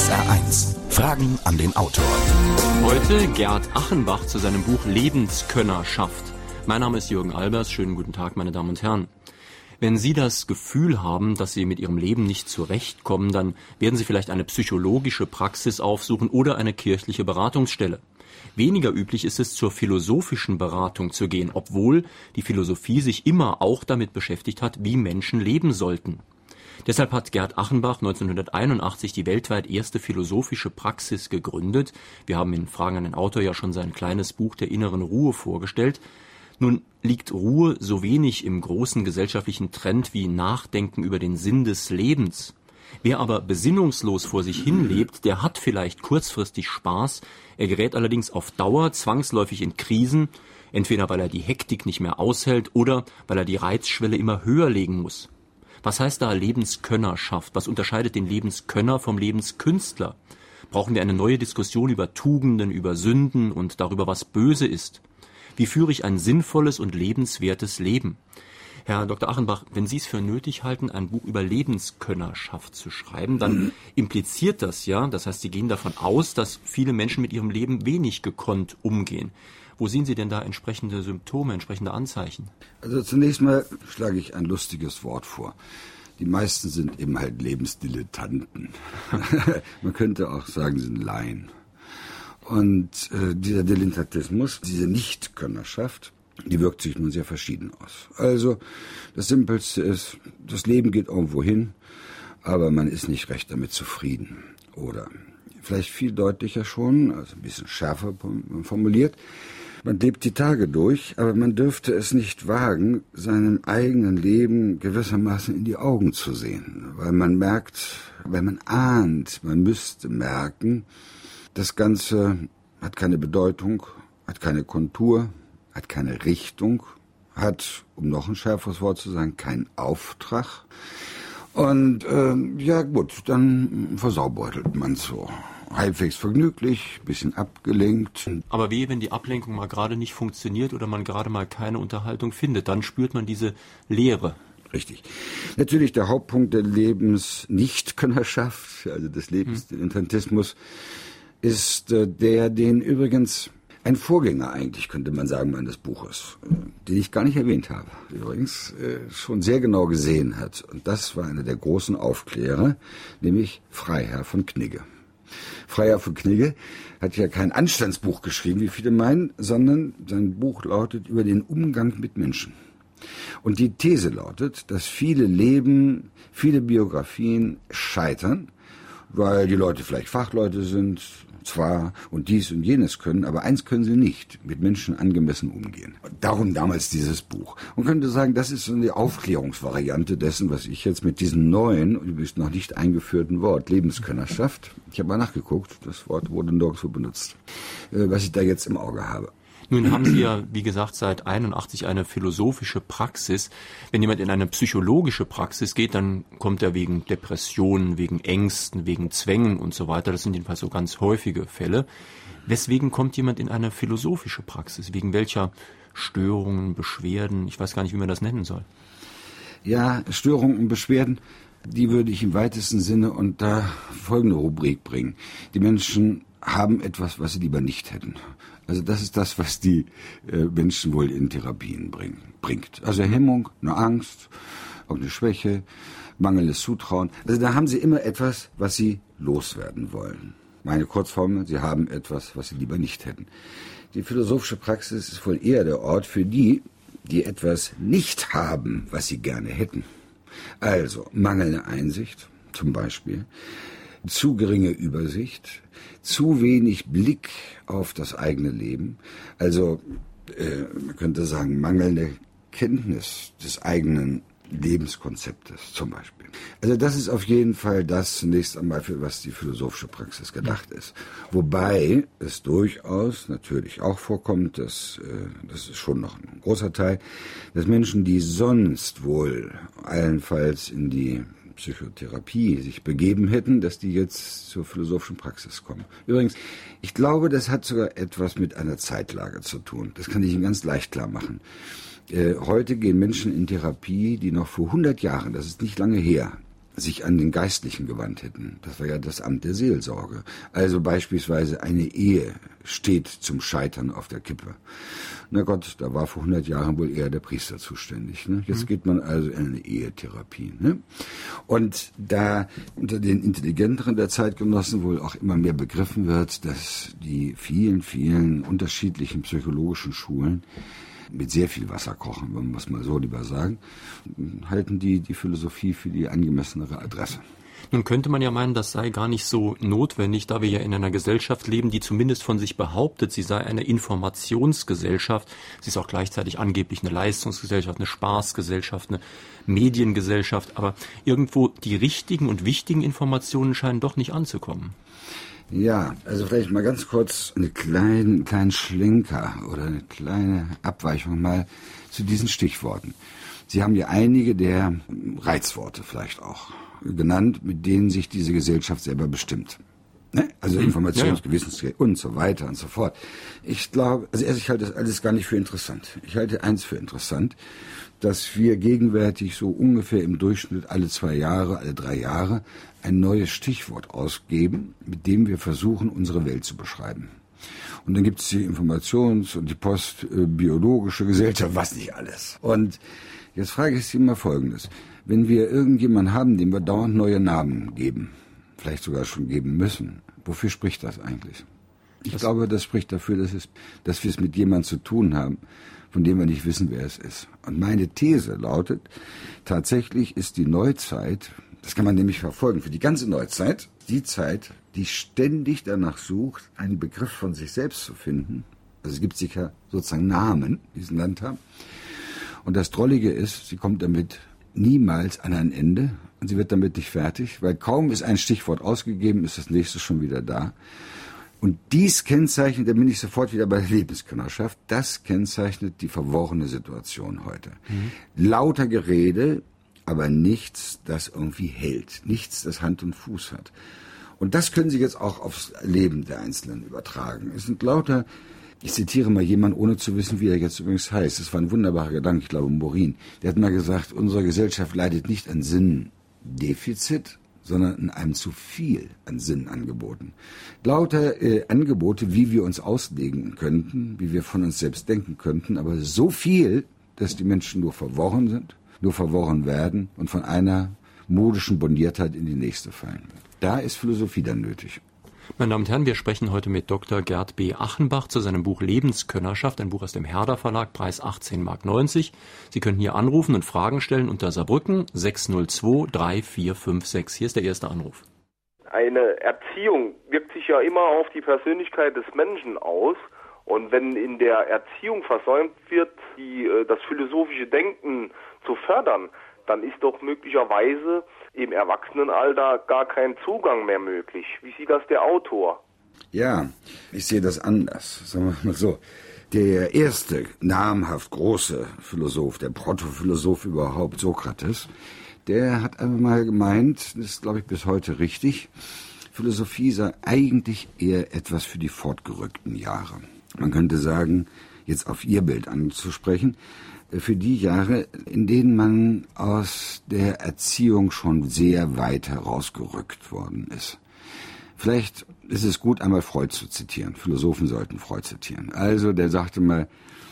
SR1. Fragen an den Autor. Heute Gerd Achenbach zu seinem Buch Lebenskönnerschaft. Mein Name ist Jürgen Albers. Schönen guten Tag, meine Damen und Herren. Wenn Sie das Gefühl haben, dass Sie mit Ihrem Leben nicht zurechtkommen, dann werden Sie vielleicht eine psychologische Praxis aufsuchen oder eine kirchliche Beratungsstelle. Weniger üblich ist es, zur philosophischen Beratung zu gehen, obwohl die Philosophie sich immer auch damit beschäftigt hat, wie Menschen leben sollten. Deshalb hat Gerd Achenbach 1981 die weltweit erste philosophische Praxis gegründet. Wir haben in Fragen an den Autor ja schon sein kleines Buch der inneren Ruhe vorgestellt. Nun liegt Ruhe so wenig im großen gesellschaftlichen Trend wie Nachdenken über den Sinn des Lebens. Wer aber besinnungslos vor sich hin lebt, der hat vielleicht kurzfristig Spaß, er gerät allerdings auf Dauer zwangsläufig in Krisen, entweder weil er die Hektik nicht mehr aushält oder weil er die Reizschwelle immer höher legen muss. Was heißt da Lebenskönnerschaft? Was unterscheidet den Lebenskönner vom Lebenskünstler? Brauchen wir eine neue Diskussion über Tugenden, über Sünden und darüber, was böse ist? Wie führe ich ein sinnvolles und lebenswertes Leben? Herr Dr. Achenbach, wenn Sie es für nötig halten, ein Buch über Lebenskönnerschaft zu schreiben, dann impliziert das ja, das heißt, Sie gehen davon aus, dass viele Menschen mit ihrem Leben wenig gekonnt umgehen. Wo sehen Sie denn da entsprechende Symptome, entsprechende Anzeichen? Also zunächst mal schlage ich ein lustiges Wort vor. Die meisten sind eben halt Lebensdilettanten. Man könnte auch sagen, sie sind Laien. Und äh, dieser Dilettantismus, diese Nichtkönnerschaft, die wirkt sich nun sehr verschieden aus. Also das Simpelste ist, das Leben geht irgendwo hin, aber man ist nicht recht damit zufrieden. Oder vielleicht viel deutlicher schon, also ein bisschen schärfer formuliert, man lebt die Tage durch, aber man dürfte es nicht wagen, seinem eigenen Leben gewissermaßen in die Augen zu sehen, weil man merkt, weil man ahnt, man müsste merken, das Ganze hat keine Bedeutung, hat keine Kontur, hat keine Richtung, hat, um noch ein schärferes Wort zu sagen, keinen Auftrag. Und äh, ja gut, dann versaubeutelt man so. Halbwegs vergnüglich, bisschen abgelenkt. Aber wie, wenn die Ablenkung mal gerade nicht funktioniert oder man gerade mal keine Unterhaltung findet, dann spürt man diese Leere. Richtig. Natürlich der Hauptpunkt der Lebensnichtkönnerschaft, also des Lebensdilettantismus, ist äh, der, den übrigens ein Vorgänger eigentlich, könnte man sagen, meines Buches, äh, den ich gar nicht erwähnt habe, übrigens äh, schon sehr genau gesehen hat. Und das war einer der großen Aufklärer, nämlich Freiherr von Knigge. Freiherr von Knigge hat ja kein Anstandsbuch geschrieben, wie viele meinen, sondern sein Buch lautet über den Umgang mit Menschen. Und die These lautet, dass viele Leben, viele Biografien scheitern, weil die Leute vielleicht Fachleute sind, zwar und dies und jenes können, aber eins können sie nicht, mit Menschen angemessen umgehen. Darum damals dieses Buch. Und könnte sagen, das ist so eine Aufklärungsvariante dessen, was ich jetzt mit diesem neuen, übrigens noch nicht eingeführten Wort, Lebenskönnerschaft, ich habe mal nachgeguckt, das Wort wurde nirgendwo benutzt, äh, was ich da jetzt im Auge habe. Nun haben Sie ja, wie gesagt, seit 81 eine philosophische Praxis. Wenn jemand in eine psychologische Praxis geht, dann kommt er wegen Depressionen, wegen Ängsten, wegen Zwängen und so weiter. Das sind jedenfalls so ganz häufige Fälle. Weswegen kommt jemand in eine philosophische Praxis? Wegen welcher Störungen, Beschwerden? Ich weiß gar nicht, wie man das nennen soll. Ja, Störungen und Beschwerden, die würde ich im weitesten Sinne unter folgende Rubrik bringen. Die Menschen haben etwas, was sie lieber nicht hätten. Also das ist das, was die äh, Menschen wohl in Therapien bring, bringt. Also Hemmung, eine Angst, auch eine Schwäche, mangelndes Zutrauen. Also da haben sie immer etwas, was sie loswerden wollen. Meine Kurzformel, sie haben etwas, was sie lieber nicht hätten. Die philosophische Praxis ist wohl eher der Ort für die, die etwas nicht haben, was sie gerne hätten. Also mangelnde Einsicht zum Beispiel, zu geringe Übersicht, zu wenig Blick auf das eigene Leben, also äh, man könnte sagen mangelnde Kenntnis des eigenen Lebenskonzeptes zum Beispiel. Also das ist auf jeden Fall das zunächst einmal, für was die philosophische Praxis gedacht ist. Wobei es durchaus natürlich auch vorkommt, dass, äh, das ist schon noch ein großer Teil, dass Menschen, die sonst wohl allenfalls in die Psychotherapie sich begeben hätten, dass die jetzt zur philosophischen Praxis kommen. Übrigens, ich glaube, das hat sogar etwas mit einer Zeitlage zu tun. Das kann ich Ihnen ganz leicht klar machen. Äh, heute gehen Menschen in Therapie, die noch vor 100 Jahren, das ist nicht lange her, sich an den Geistlichen gewandt hätten. Das war ja das Amt der Seelsorge. Also beispielsweise eine Ehe steht zum Scheitern auf der Kippe. Na Gott, da war vor 100 Jahren wohl eher der Priester zuständig. Ne? Jetzt mhm. geht man also in eine Ehetherapie. Ne? Und da unter den Intelligenteren der Zeitgenossen wohl auch immer mehr begriffen wird, dass die vielen, vielen unterschiedlichen psychologischen Schulen mit sehr viel Wasser kochen, wenn wir es mal so lieber sagen, halten die die Philosophie für die angemessenere Adresse. Nun könnte man ja meinen, das sei gar nicht so notwendig, da wir ja in einer Gesellschaft leben, die zumindest von sich behauptet, sie sei eine Informationsgesellschaft. Sie ist auch gleichzeitig angeblich eine Leistungsgesellschaft, eine Spaßgesellschaft, eine Mediengesellschaft. Aber irgendwo die richtigen und wichtigen Informationen scheinen doch nicht anzukommen. Ja, also vielleicht mal ganz kurz einen kleinen, kleinen Schlenker oder eine kleine Abweichung mal zu diesen Stichworten. Sie haben ja einige der Reizworte vielleicht auch genannt, mit denen sich diese Gesellschaft selber bestimmt. Ne? Also mhm. Informationsgewissensrecht ja, ja. und so weiter und so fort. Ich glaube, also erst ich halte das alles gar nicht für interessant. Ich halte eins für interessant, dass wir gegenwärtig so ungefähr im Durchschnitt alle zwei Jahre, alle drei Jahre ein neues Stichwort ausgeben, mit dem wir versuchen, unsere Welt zu beschreiben. Und dann gibt es die Informations- und die postbiologische Gesellschaft, was nicht alles. Und jetzt frage ich Sie mal Folgendes. Wenn wir irgendjemanden haben, dem wir dauernd neue Namen geben, vielleicht sogar schon geben müssen, wofür spricht das eigentlich? Ich das glaube, das spricht dafür, dass, es, dass wir es mit jemandem zu tun haben, von dem wir nicht wissen, wer es ist. Und meine These lautet, tatsächlich ist die Neuzeit, das kann man nämlich verfolgen, für die ganze Neuzeit, die Zeit, die ständig danach sucht, einen Begriff von sich selbst zu finden. Also es gibt sicher sozusagen Namen, die diesen Land haben. Und das Drollige ist, sie kommt damit niemals an ein Ende und sie wird damit nicht fertig, weil kaum ist ein Stichwort ausgegeben, ist das nächste schon wieder da. Und dies kennzeichnet, da bin ich sofort wieder bei der Lebenskönnerschaft, das kennzeichnet die verworrene Situation heute. Mhm. Lauter Gerede, aber nichts, das irgendwie hält. Nichts, das Hand und Fuß hat. Und das können Sie jetzt auch aufs Leben der Einzelnen übertragen. Es sind lauter, ich zitiere mal jemanden, ohne zu wissen, wie er jetzt übrigens heißt. Das war ein wunderbarer Gedanke, ich glaube Morin. Der hat mal gesagt, unsere Gesellschaft leidet nicht an Sinndefizit, sondern in einem zu viel an Sinnangeboten. Lauter äh, Angebote, wie wir uns auslegen könnten, wie wir von uns selbst denken könnten, aber so viel, dass die Menschen nur verworren sind, nur verworren werden und von einer modischen Bondiertheit in die nächste fallen. Da ist Philosophie dann nötig. Meine Damen und Herren, wir sprechen heute mit Dr. Gerd B. Achenbach zu seinem Buch Lebenskönnerschaft, ein Buch aus dem Herder Verlag, Preis 18,90 Mark. Sie können hier anrufen und Fragen stellen unter Saarbrücken 602 3456. Hier ist der erste Anruf. Eine Erziehung wirkt sich ja immer auf die Persönlichkeit des Menschen aus. Und wenn in der Erziehung versäumt wird, die, äh, das philosophische Denken zu fördern, dann ist doch möglicherweise im Erwachsenenalter gar kein Zugang mehr möglich. Wie sieht das der Autor? Ja, ich sehe das anders. Sagen wir mal so. Der erste namhaft große Philosoph, der Protophilosoph überhaupt, Sokrates, der hat einmal gemeint, das ist glaube ich bis heute richtig, Philosophie sei eigentlich eher etwas für die fortgerückten Jahre. Man könnte sagen, jetzt auf ihr Bild anzusprechen, für die Jahre, in denen man aus der Erziehung schon sehr weit herausgerückt worden ist. Vielleicht ist es gut, einmal Freud zu zitieren. Philosophen sollten Freud zitieren. Also, der sagte mal,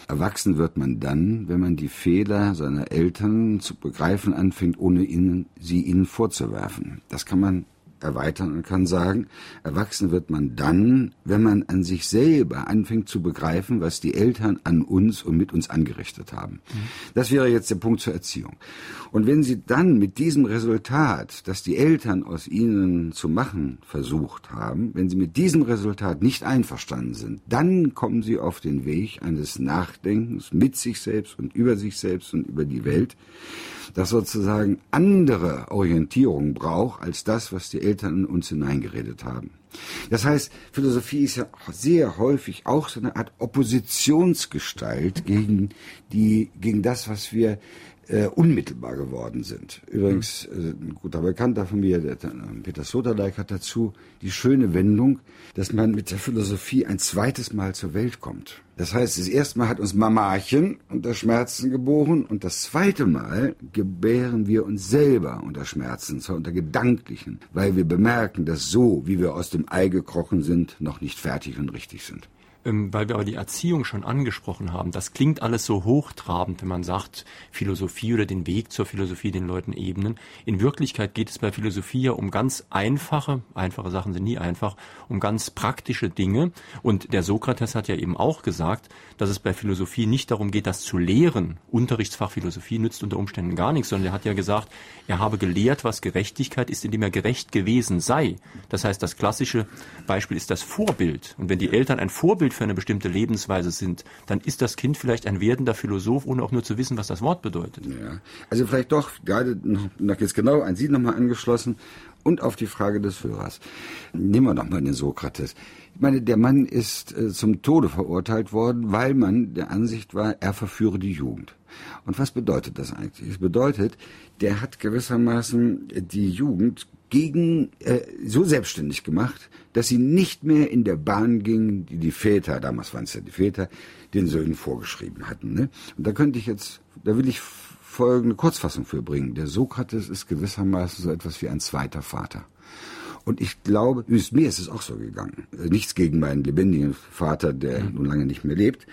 erwachsen wird man dann, wenn man die Fehler seiner Eltern zu begreifen anfängt, ohne ihnen, sie ihnen vorzuwerfen. Das kann man erweitern und kann sagen, erwachsen wird man dann, wenn man an sich selber anfängt zu begreifen, was die Eltern an uns und mit uns angerichtet haben. Mhm. Das wäre jetzt der Punkt zur Erziehung. Und wenn Sie dann mit diesem Resultat, das die Eltern aus Ihnen zu machen versucht haben, wenn Sie mit diesem Resultat nicht einverstanden sind, dann kommen Sie auf den Weg eines Nachdenkens mit sich selbst und über sich selbst und über die Welt, das sozusagen andere Orientierung braucht als das, was die Eltern in uns hineingeredet haben. Das heißt, Philosophie ist ja sehr häufig auch so eine Art Oppositionsgestalt gegen die, gegen das, was wir äh, unmittelbar geworden sind. Übrigens, äh, ein guter Bekannter von mir, der, der Peter Sloterdijk, hat dazu die schöne Wendung, dass man mit der Philosophie ein zweites Mal zur Welt kommt. Das heißt, das erste Mal hat uns Mamachen unter Schmerzen geboren und das zweite Mal gebären wir uns selber unter Schmerzen, zwar unter gedanklichen, weil wir bemerken, dass so, wie wir aus dem Ei gekrochen sind, noch nicht fertig und richtig sind ähm, weil wir aber die Erziehung schon angesprochen haben, das klingt alles so hochtrabend, wenn man sagt, Philosophie oder den Weg zur Philosophie den Leuten ebnen. In Wirklichkeit geht es bei Philosophie ja um ganz einfache, einfache Sachen sind nie einfach, um ganz praktische Dinge. Und der Sokrates hat ja eben auch gesagt, dass es bei Philosophie nicht darum geht, das zu lehren. Unterrichtsfach Philosophie nützt unter Umständen gar nichts, sondern er hat ja gesagt, er habe gelehrt, was Gerechtigkeit ist, indem er gerecht gewesen sei. Das heißt, das klassische Beispiel ist das Vorbild. Und wenn die Eltern ein Vorbild für eine bestimmte Lebensweise sind, dann ist das Kind vielleicht ein werdender Philosoph, ohne auch nur zu wissen, was das Wort bedeutet. Ja. Also vielleicht doch gerade noch, jetzt genau an Sie nochmal angeschlossen und auf die Frage des Hörers. Nehmen wir doch mal den Sokrates. Ich meine, der Mann ist äh, zum Tode verurteilt worden, weil man der Ansicht war, er verführe die Jugend. Und was bedeutet das eigentlich? Es bedeutet, der hat gewissermaßen die Jugend gegen äh, so selbstständig gemacht, dass sie nicht mehr in der Bahn ging, die die Väter, damals waren es ja die Väter, den Söhnen vorgeschrieben hatten. Ne? Und da könnte ich jetzt, da will ich folgende Kurzfassung für bringen. Der Sokrates ist gewissermaßen so etwas wie ein zweiter Vater. Und ich glaube, mir ist es auch so gegangen. Nichts gegen meinen lebendigen Vater, der nun lange nicht mehr lebt.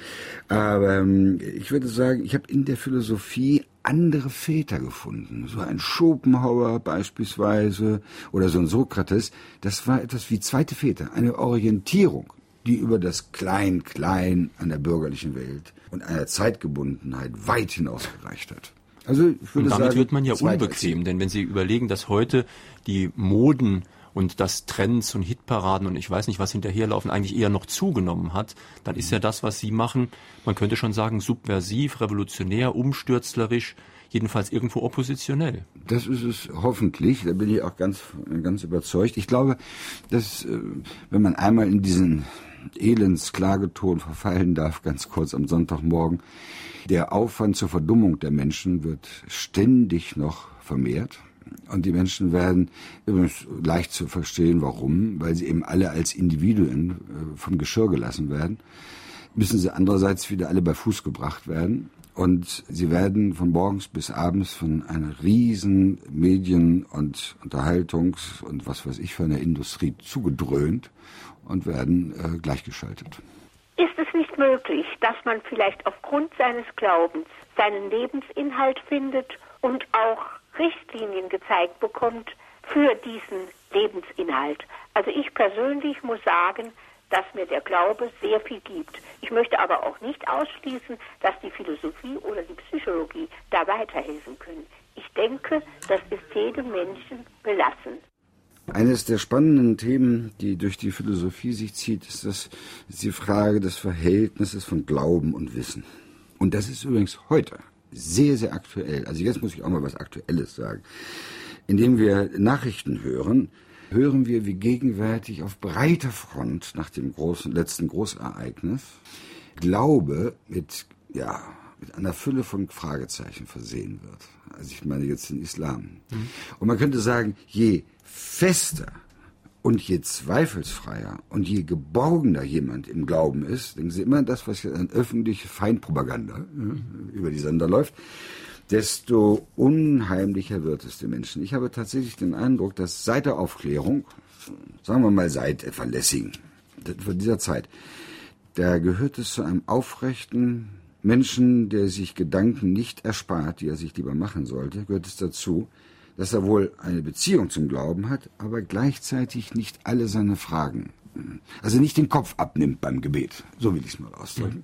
Aber ähm, ich würde sagen, ich habe in der Philosophie andere Väter gefunden. So ein Schopenhauer beispielsweise oder so ein Sokrates. Das war etwas wie zweite Väter, eine Orientierung, die über das Klein-Klein an der bürgerlichen Welt und einer Zeitgebundenheit weit hinausgereicht hat. Also ich würde und damit sagen, wird man ja unbequem, denn wenn Sie überlegen, dass heute die Moden und dass Trends und Hitparaden und ich weiß nicht was hinterherlaufen eigentlich eher noch zugenommen hat, dann ist ja das, was Sie machen, man könnte schon sagen, subversiv, revolutionär, umstürzlerisch, jedenfalls irgendwo oppositionell. Das ist es hoffentlich, da bin ich auch ganz, ganz überzeugt. Ich glaube, dass, äh, wenn man einmal in diesen Elendsklageton verfallen darf, ganz kurz am Sonntagmorgen, der Aufwand zur Verdummung der Menschen wird ständig noch vermehrt. Und die Menschen werden übrigens leicht zu verstehen, warum, weil sie eben alle als Individuen äh, vom Geschirr gelassen werden, müssen sie andererseits wieder alle bei Fuß gebracht werden. Und sie werden von morgens bis abends von einer riesen Medien- und Unterhaltungs- und was weiß ich für einer Industrie zugedröhnt und werden äh, gleichgeschaltet. Ist es nicht möglich, dass man vielleicht aufgrund seines Glaubens seinen Lebensinhalt findet und auch Richtlinien gezeigt bekommt für diesen Lebensinhalt. Also ich persönlich muss sagen, dass mir der Glaube sehr viel gibt. Ich möchte aber auch nicht ausschließen, dass die Philosophie oder die Psychologie da weiterhelfen können. Ich denke, das ist jedem Menschen belassen. Eines der spannenden Themen, die durch die Philosophie sich zieht, ist, das, ist die Frage des Verhältnisses von Glauben und Wissen. Und das ist übrigens heute sehr, sehr aktuell. Also jetzt muss ich auch mal was Aktuelles sagen. Indem wir Nachrichten hören, hören wir, wie gegenwärtig auf breiter Front nach dem großen, letzten Großereignis Glaube mit, ja, mit einer Fülle von Fragezeichen versehen wird. Also ich meine jetzt den Islam. Mhm. Und man könnte sagen, je fester und je zweifelsfreier und je geborgener jemand im Glauben ist, denken Sie immer das, was jetzt an öffentliche Feindpropaganda über die Sender läuft, desto unheimlicher wird es den Menschen. Ich habe tatsächlich den Eindruck, dass seit der Aufklärung, sagen wir mal seit etwa Lessing, von dieser Zeit, da gehört es zu einem aufrechten Menschen, der sich Gedanken nicht erspart, die er sich lieber machen sollte, gehört es dazu, dass er wohl eine Beziehung zum Glauben hat, aber gleichzeitig nicht alle seine Fragen, also nicht den Kopf abnimmt beim Gebet, so will ich es mal ausdrücken.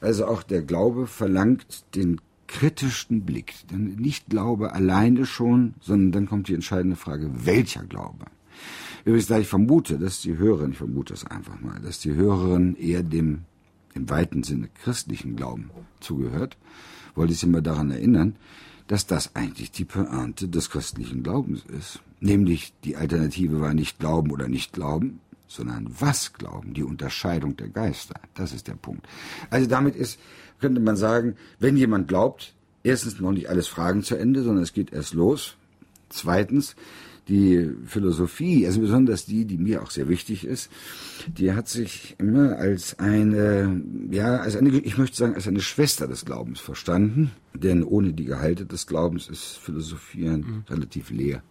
Also auch der Glaube verlangt den kritischsten Blick, denn nicht Glaube alleine schon, sondern dann kommt die entscheidende Frage, welcher Glaube? Übrigens, da ich vermute, dass die Hörerin, ich vermute es einfach mal, dass die Hörerin eher dem im weiten Sinne christlichen Glauben zugehört, wollte ich Sie mal daran erinnern, dass das eigentlich die Pointe des christlichen Glaubens ist. Nämlich die Alternative war nicht Glauben oder nicht Glauben, sondern was glauben, die Unterscheidung der Geister. Das ist der Punkt. Also damit ist, könnte man sagen, wenn jemand glaubt, erstens noch nicht alles Fragen zu Ende, sondern es geht erst los. Zweitens, die Philosophie, also besonders die, die mir auch sehr wichtig ist, die hat sich immer als eine, ja, als eine, ich möchte sagen, als eine Schwester des Glaubens verstanden. Denn ohne die Gehalte des Glaubens ist Philosophieren mhm. relativ leer.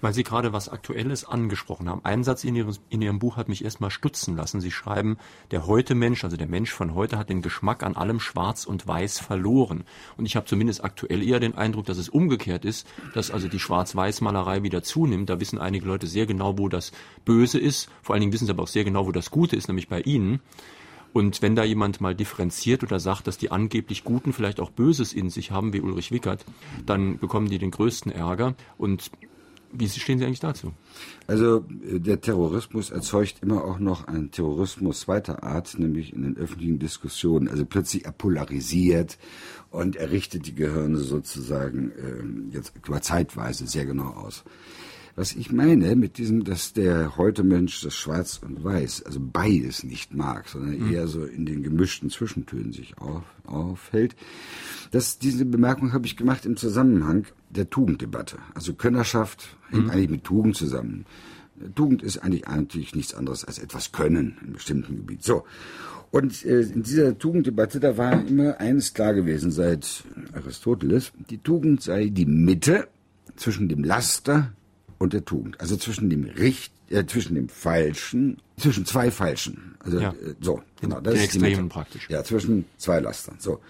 Weil Sie gerade was Aktuelles angesprochen haben. Ein Satz in Ihrem, in Ihrem Buch hat mich erstmal stutzen lassen. Sie schreiben, der Heute-Mensch, also der Mensch von heute, hat den Geschmack an allem Schwarz und Weiß verloren. Und ich habe zumindest aktuell eher den Eindruck, dass es umgekehrt ist, dass also die Schwarz-Weiß-Malerei wieder zunimmt. Da wissen einige Leute sehr genau, wo das Böse ist. Vor allen Dingen wissen sie aber auch sehr genau, wo das Gute ist, nämlich bei Ihnen. Und wenn da jemand mal differenziert oder sagt, dass die angeblich Guten vielleicht auch Böses in sich haben, wie Ulrich Wickert, dann bekommen die den größten Ärger. Und wie stehen Sie eigentlich dazu? Also äh, der Terrorismus erzeugt immer auch noch einen Terrorismus zweiter Art, nämlich in den öffentlichen Diskussionen. Also plötzlich er polarisiert und er richtet die Gehirne sozusagen äh, jetzt über zeitweise sehr genau aus. Was ich meine mit diesem, dass der heute Mensch das Schwarz und Weiß, also beides nicht mag, sondern mhm. eher so in den gemischten Zwischentönen sich auf, aufhält, das, diese Bemerkung habe ich gemacht im Zusammenhang der Tugenddebatte. Also Könnerschaft hängt mhm. eigentlich mit Tugend zusammen. Tugend ist eigentlich eigentlich nichts anderes als etwas können in bestimmten Gebiet. So. Und äh, in dieser Tugenddebatte, da war immer eines klar gewesen seit Aristoteles, die Tugend sei die Mitte zwischen dem Laster und der Tugend. Also zwischen dem Richt, äh, zwischen dem Falschen, zwischen zwei Falschen. Also ja. äh, so, genau. Das ist Extremen praktisch. Ja, zwischen zwei Lastern. So.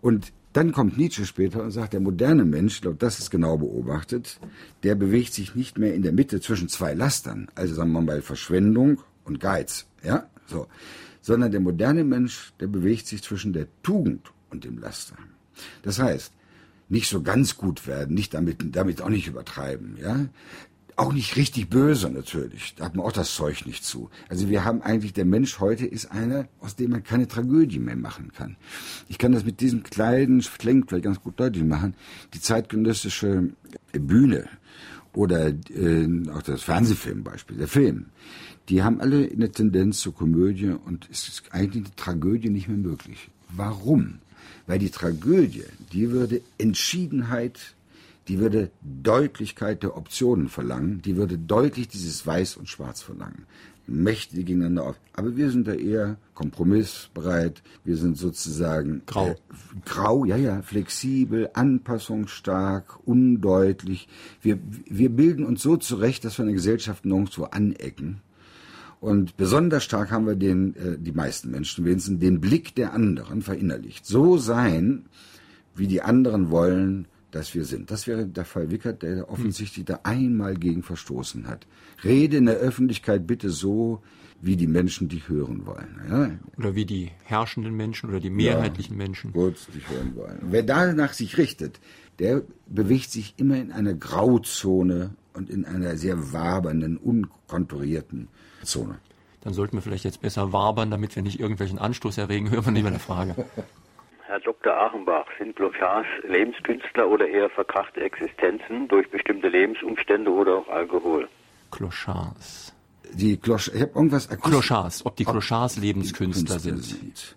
Und dann kommt Nietzsche später und sagt, der moderne Mensch, ich glaube, das ist genau beobachtet, der bewegt sich nicht mehr in der Mitte zwischen zwei Lastern, also sagen wir mal Verschwendung und Geiz, ja, so, sondern der moderne Mensch, der bewegt sich zwischen der Tugend und dem Laster. Das heißt, nicht so ganz gut werden, nicht damit, damit auch nicht übertreiben, ja. Auch nicht richtig böse natürlich. Da hat man auch das Zeug nicht zu. Also wir haben eigentlich, der Mensch heute ist einer, aus dem man keine Tragödie mehr machen kann. Ich kann das mit diesem kleinen Schlenk vielleicht ganz gut deutlich machen. Die zeitgenössische Bühne oder äh, auch das Fernsehfilmbeispiel, der Film, die haben alle eine Tendenz zur Komödie und es ist eigentlich eine Tragödie nicht mehr möglich. Warum? Weil die Tragödie, die würde Entschiedenheit, die würde Deutlichkeit der Optionen verlangen, die würde deutlich dieses Weiß und Schwarz verlangen. Mächte gegeneinander auf. Aber wir sind da eher kompromissbereit. Wir sind sozusagen grau. Äh, grau, ja, ja, flexibel, anpassungsstark, undeutlich. Wir, wir bilden uns so zurecht, dass wir in der Gesellschaft nirgendwo anecken. Und besonders stark haben wir den, äh, die meisten Menschen wenigstens, den Blick der anderen verinnerlicht. So sein, wie die anderen wollen, dass wir sind. Das wäre der Fall Wickert, der offensichtlich da einmal gegen verstoßen hat. Rede in der Öffentlichkeit bitte so, wie die Menschen dich hören wollen. Ja? Oder wie die herrschenden Menschen oder die mehrheitlichen ja, Menschen. Gut, dich hören wollen. Wer danach sich richtet, der bewegt sich immer in einer Grauzone und in einer sehr wabernden, unkonturierten Zone. Dann sollten wir vielleicht jetzt besser wabern, damit wir nicht irgendwelchen Anstoß erregen. Hören wir lieber eine Frage. Herr Dr. Achenbach, sind Clochards Lebenskünstler oder eher verkrachte Existenzen durch bestimmte Lebensumstände oder auch Alkohol? Clochards. Die Cloch ich habe irgendwas Clochards, ob die Clochards Lebenskünstler sind. sind.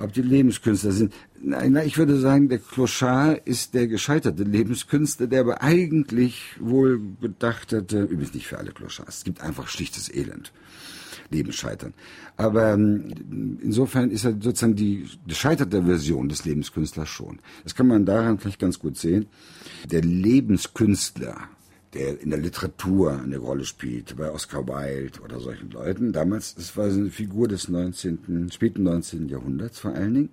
Ob die Lebenskünstler sind. Nein, ich würde sagen, der Clochard ist der gescheiterte Lebenskünstler, der aber eigentlich wohl gedacht hätte, übrigens nicht für alle Clochards, es gibt einfach schlichtes Elend. Leben scheitern. Aber ähm, insofern ist er sozusagen die gescheiterte Version des Lebenskünstlers schon. Das kann man daran vielleicht ganz gut sehen. Der Lebenskünstler, der in der Literatur eine Rolle spielt, bei Oscar Wilde oder solchen Leuten. Damals, das war eine Figur des 19., späten 19. Jahrhunderts vor allen Dingen.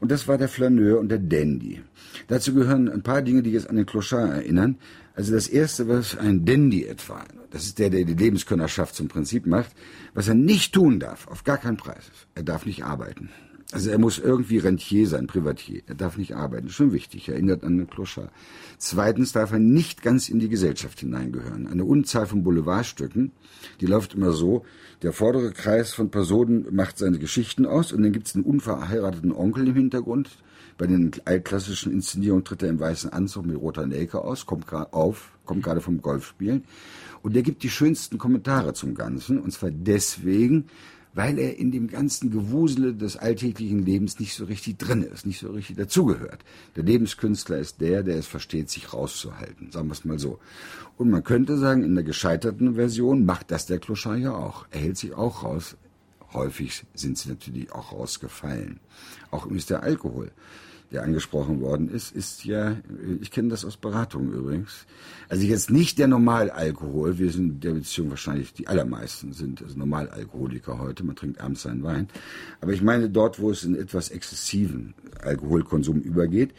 Und das war der Flaneur und der Dandy. Dazu gehören ein paar Dinge, die jetzt an den Clochard erinnern. Also das erste, was ein Dandy etwa, das ist der, der die Lebenskönnerschaft zum Prinzip macht, was er nicht tun darf, auf gar keinen Preis. Er darf nicht arbeiten. Also er muss irgendwie Rentier sein, Privatier. Er darf nicht arbeiten. Schon wichtig. Er erinnert an den Clochard. Zweitens darf er nicht ganz in die Gesellschaft hineingehören. Eine Unzahl von Boulevardstücken, die läuft immer so. Der vordere Kreis von Personen macht seine Geschichten aus und dann gibt es einen unverheirateten Onkel im Hintergrund. Bei den altklassischen Inszenierungen tritt er im weißen Anzug mit roter Nelke aus, kommt gerade auf, kommt gerade vom Golfspielen. Und der gibt die schönsten Kommentare zum Ganzen. Und zwar deswegen, weil er in dem ganzen Gewusele des alltäglichen Lebens nicht so richtig drin ist, nicht so richtig dazugehört. Der Lebenskünstler ist der, der es versteht, sich rauszuhalten, sagen wir es mal so. Und man könnte sagen, in der gescheiterten Version macht das der Kloschar ja auch. Er hält sich auch raus. Häufig sind sie natürlich auch rausgefallen. Auch ist der Alkohol der angesprochen worden ist, ist ja, ich kenne das aus Beratungen übrigens, also jetzt nicht der Normalalkohol, wir sind in der Beziehung wahrscheinlich die allermeisten sind also Normalalkoholiker heute, man trinkt abends seinen Wein, aber ich meine dort, wo es in etwas exzessiven Alkoholkonsum übergeht,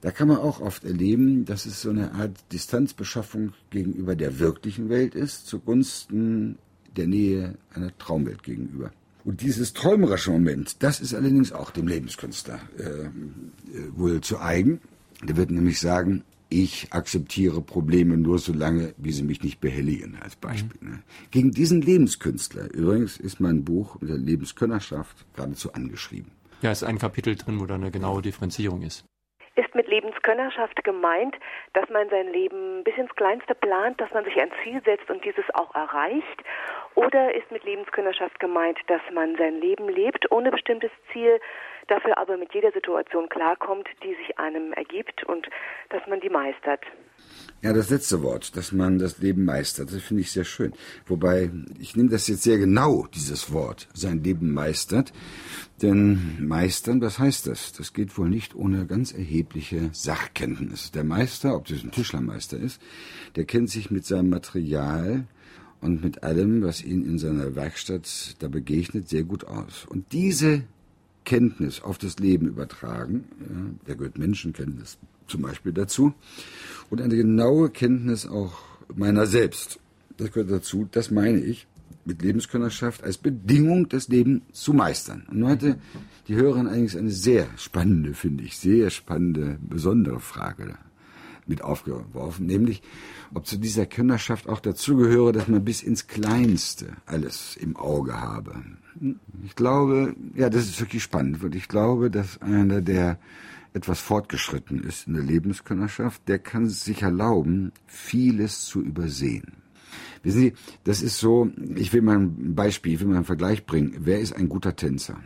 da kann man auch oft erleben, dass es so eine Art Distanzbeschaffung gegenüber der wirklichen Welt ist, zugunsten der Nähe einer Traumwelt gegenüber. Und dieses träumerische Moment, das ist allerdings auch dem Lebenskünstler äh, äh, wohl zu eigen. Der wird nämlich sagen, ich akzeptiere Probleme nur so lange, wie sie mich nicht behelligen, als Beispiel. Mhm. Ne? Gegen diesen Lebenskünstler übrigens ist mein Buch mit der Lebenskönnerschaft geradezu angeschrieben. Ja, ist ein Kapitel drin, wo da eine genaue Differenzierung ist. Ist mit Lebenskönnerschaft gemeint, dass man sein Leben bis ins Kleinste plant, dass man sich ein Ziel setzt und dieses auch erreicht? Oder ist mit Lebenskönnerschaft gemeint, dass man sein Leben lebt ohne bestimmtes Ziel, dafür aber mit jeder Situation klarkommt, die sich einem ergibt und dass man die meistert? Ja, das letzte Wort, dass man das Leben meistert, das finde ich sehr schön. Wobei, ich nehme das jetzt sehr genau, dieses Wort, sein Leben meistert. Denn meistern, was heißt das? Das geht wohl nicht ohne ganz erhebliche Sachkenntnis. Der Meister, ob das ein Tischlermeister ist, der kennt sich mit seinem Material und mit allem, was ihm in seiner Werkstatt da begegnet, sehr gut aus. Und diese Kenntnis auf das Leben übertragen, ja, da gehört Menschenkenntnis zum Beispiel dazu, und eine genaue Kenntnis auch meiner selbst. Das gehört dazu, das meine ich, mit Lebenskönnerschaft als Bedingung, das Leben zu meistern. Und heute die Hörerin eigentlich eine sehr spannende, finde ich, sehr spannende, besondere Frage mit aufgeworfen, nämlich ob zu dieser Könnerschaft auch dazugehöre, dass man bis ins Kleinste alles im Auge habe. Ich glaube, ja, das ist wirklich spannend, und ich glaube, dass einer, der etwas fortgeschritten ist in der Lebenskönnerschaft, der kann sich erlauben, vieles zu übersehen. Wissen Sie, das ist so, ich will mal ein Beispiel, ich will mal einen Vergleich bringen. Wer ist ein guter Tänzer?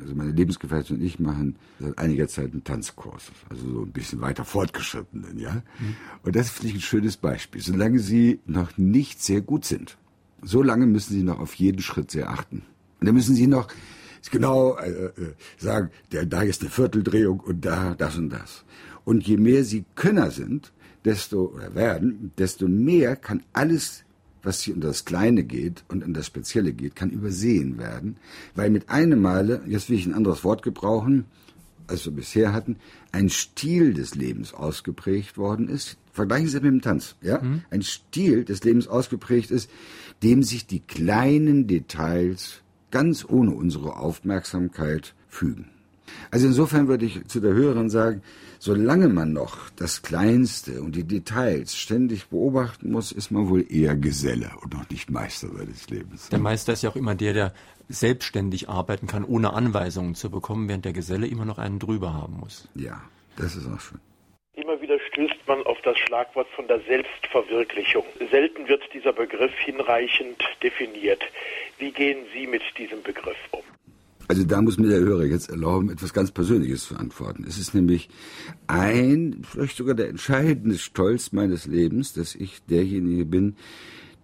Also meine Lebensgefährtin und ich machen seit einiger Zeit einen Tanzkurs, also so ein bisschen weiter fortgeschrittenen, ja. Mhm. Und das finde ich ein schönes Beispiel. Solange Sie noch nicht sehr gut sind, so lange müssen Sie noch auf jeden Schritt sehr achten. Und dann müssen Sie noch genau äh, äh, sagen, der, da ist eine Vierteldrehung und da das und das. Und je mehr Sie Könner sind, desto oder werden, desto mehr kann alles was hier unter das Kleine geht und in das Spezielle geht, kann übersehen werden, weil mit einem Male, jetzt will ich ein anderes Wort gebrauchen, als wir bisher hatten, ein Stil des Lebens ausgeprägt worden ist. Vergleichen Sie mit dem Tanz, ja? Mhm. Ein Stil des Lebens ausgeprägt ist, dem sich die kleinen Details ganz ohne unsere Aufmerksamkeit fügen. Also insofern würde ich zu der Hörerin sagen, solange man noch das Kleinste und die Details ständig beobachten muss, ist man wohl eher Geselle und noch nicht Meister seines Lebens. Der Meister ist ja auch immer der, der selbstständig arbeiten kann, ohne Anweisungen zu bekommen, während der Geselle immer noch einen drüber haben muss. Ja, das ist auch schön. Immer wieder stößt man auf das Schlagwort von der Selbstverwirklichung. Selten wird dieser Begriff hinreichend definiert. Wie gehen Sie mit diesem Begriff um? Also da muss mir der Hörer jetzt erlauben, etwas ganz Persönliches zu antworten. Es ist nämlich ein, vielleicht sogar der entscheidende Stolz meines Lebens, dass ich derjenige bin,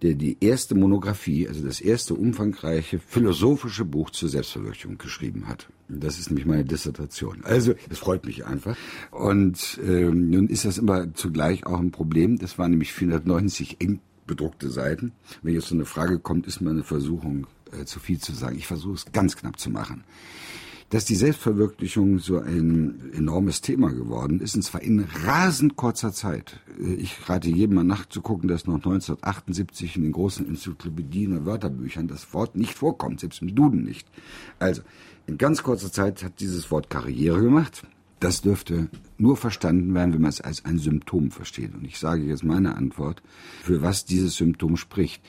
der die erste Monographie, also das erste umfangreiche philosophische Buch zur Selbstverwirklichung geschrieben hat. Das ist nämlich meine Dissertation. Also, es freut mich einfach. Und ähm, nun ist das immer zugleich auch ein Problem. Das waren nämlich 490 eng bedruckte Seiten. Wenn jetzt so eine Frage kommt, ist mir eine Versuchung, äh, zu viel zu sagen. Ich versuche es ganz knapp zu machen. Dass die Selbstverwirklichung so ein enormes Thema geworden ist, und zwar in rasend kurzer Zeit. Äh, ich rate jedem mal nachzugucken, dass noch 1978 in den großen Enzyklopädien und Wörterbüchern das Wort nicht vorkommt, selbst im Duden nicht. Also, in ganz kurzer Zeit hat dieses Wort Karriere gemacht. Das dürfte nur verstanden werden, wenn man es als ein Symptom versteht. Und ich sage jetzt meine Antwort, für was dieses Symptom spricht.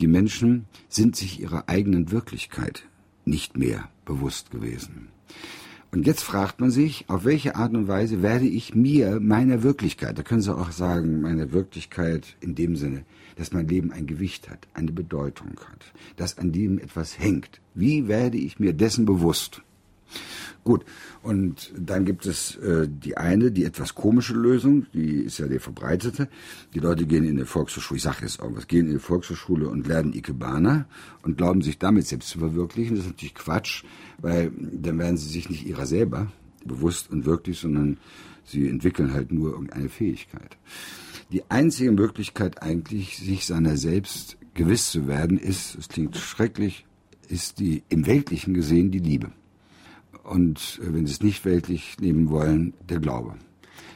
Die Menschen sind sich ihrer eigenen Wirklichkeit nicht mehr bewusst gewesen. Und jetzt fragt man sich, auf welche Art und Weise werde ich mir meiner Wirklichkeit, da können Sie auch sagen, meine Wirklichkeit in dem Sinne, dass mein Leben ein Gewicht hat, eine Bedeutung hat, dass an dem etwas hängt. Wie werde ich mir dessen bewusst? Gut, und dann gibt es äh, die eine, die etwas komische Lösung, die ist ja der verbreitete. Die Leute gehen in die Volkshochschule, ich sage jetzt irgendwas, gehen in die Volkshochschule und lernen Ikebana und glauben sich damit selbst zu verwirklichen. Das ist natürlich Quatsch, weil dann werden sie sich nicht ihrer selber bewusst und wirklich, sondern sie entwickeln halt nur irgendeine Fähigkeit. Die einzige Möglichkeit eigentlich, sich seiner selbst gewiss zu werden, ist, es klingt schrecklich, ist die im Weltlichen gesehen die Liebe und äh, wenn Sie es nicht weltlich nehmen wollen, der Glaube.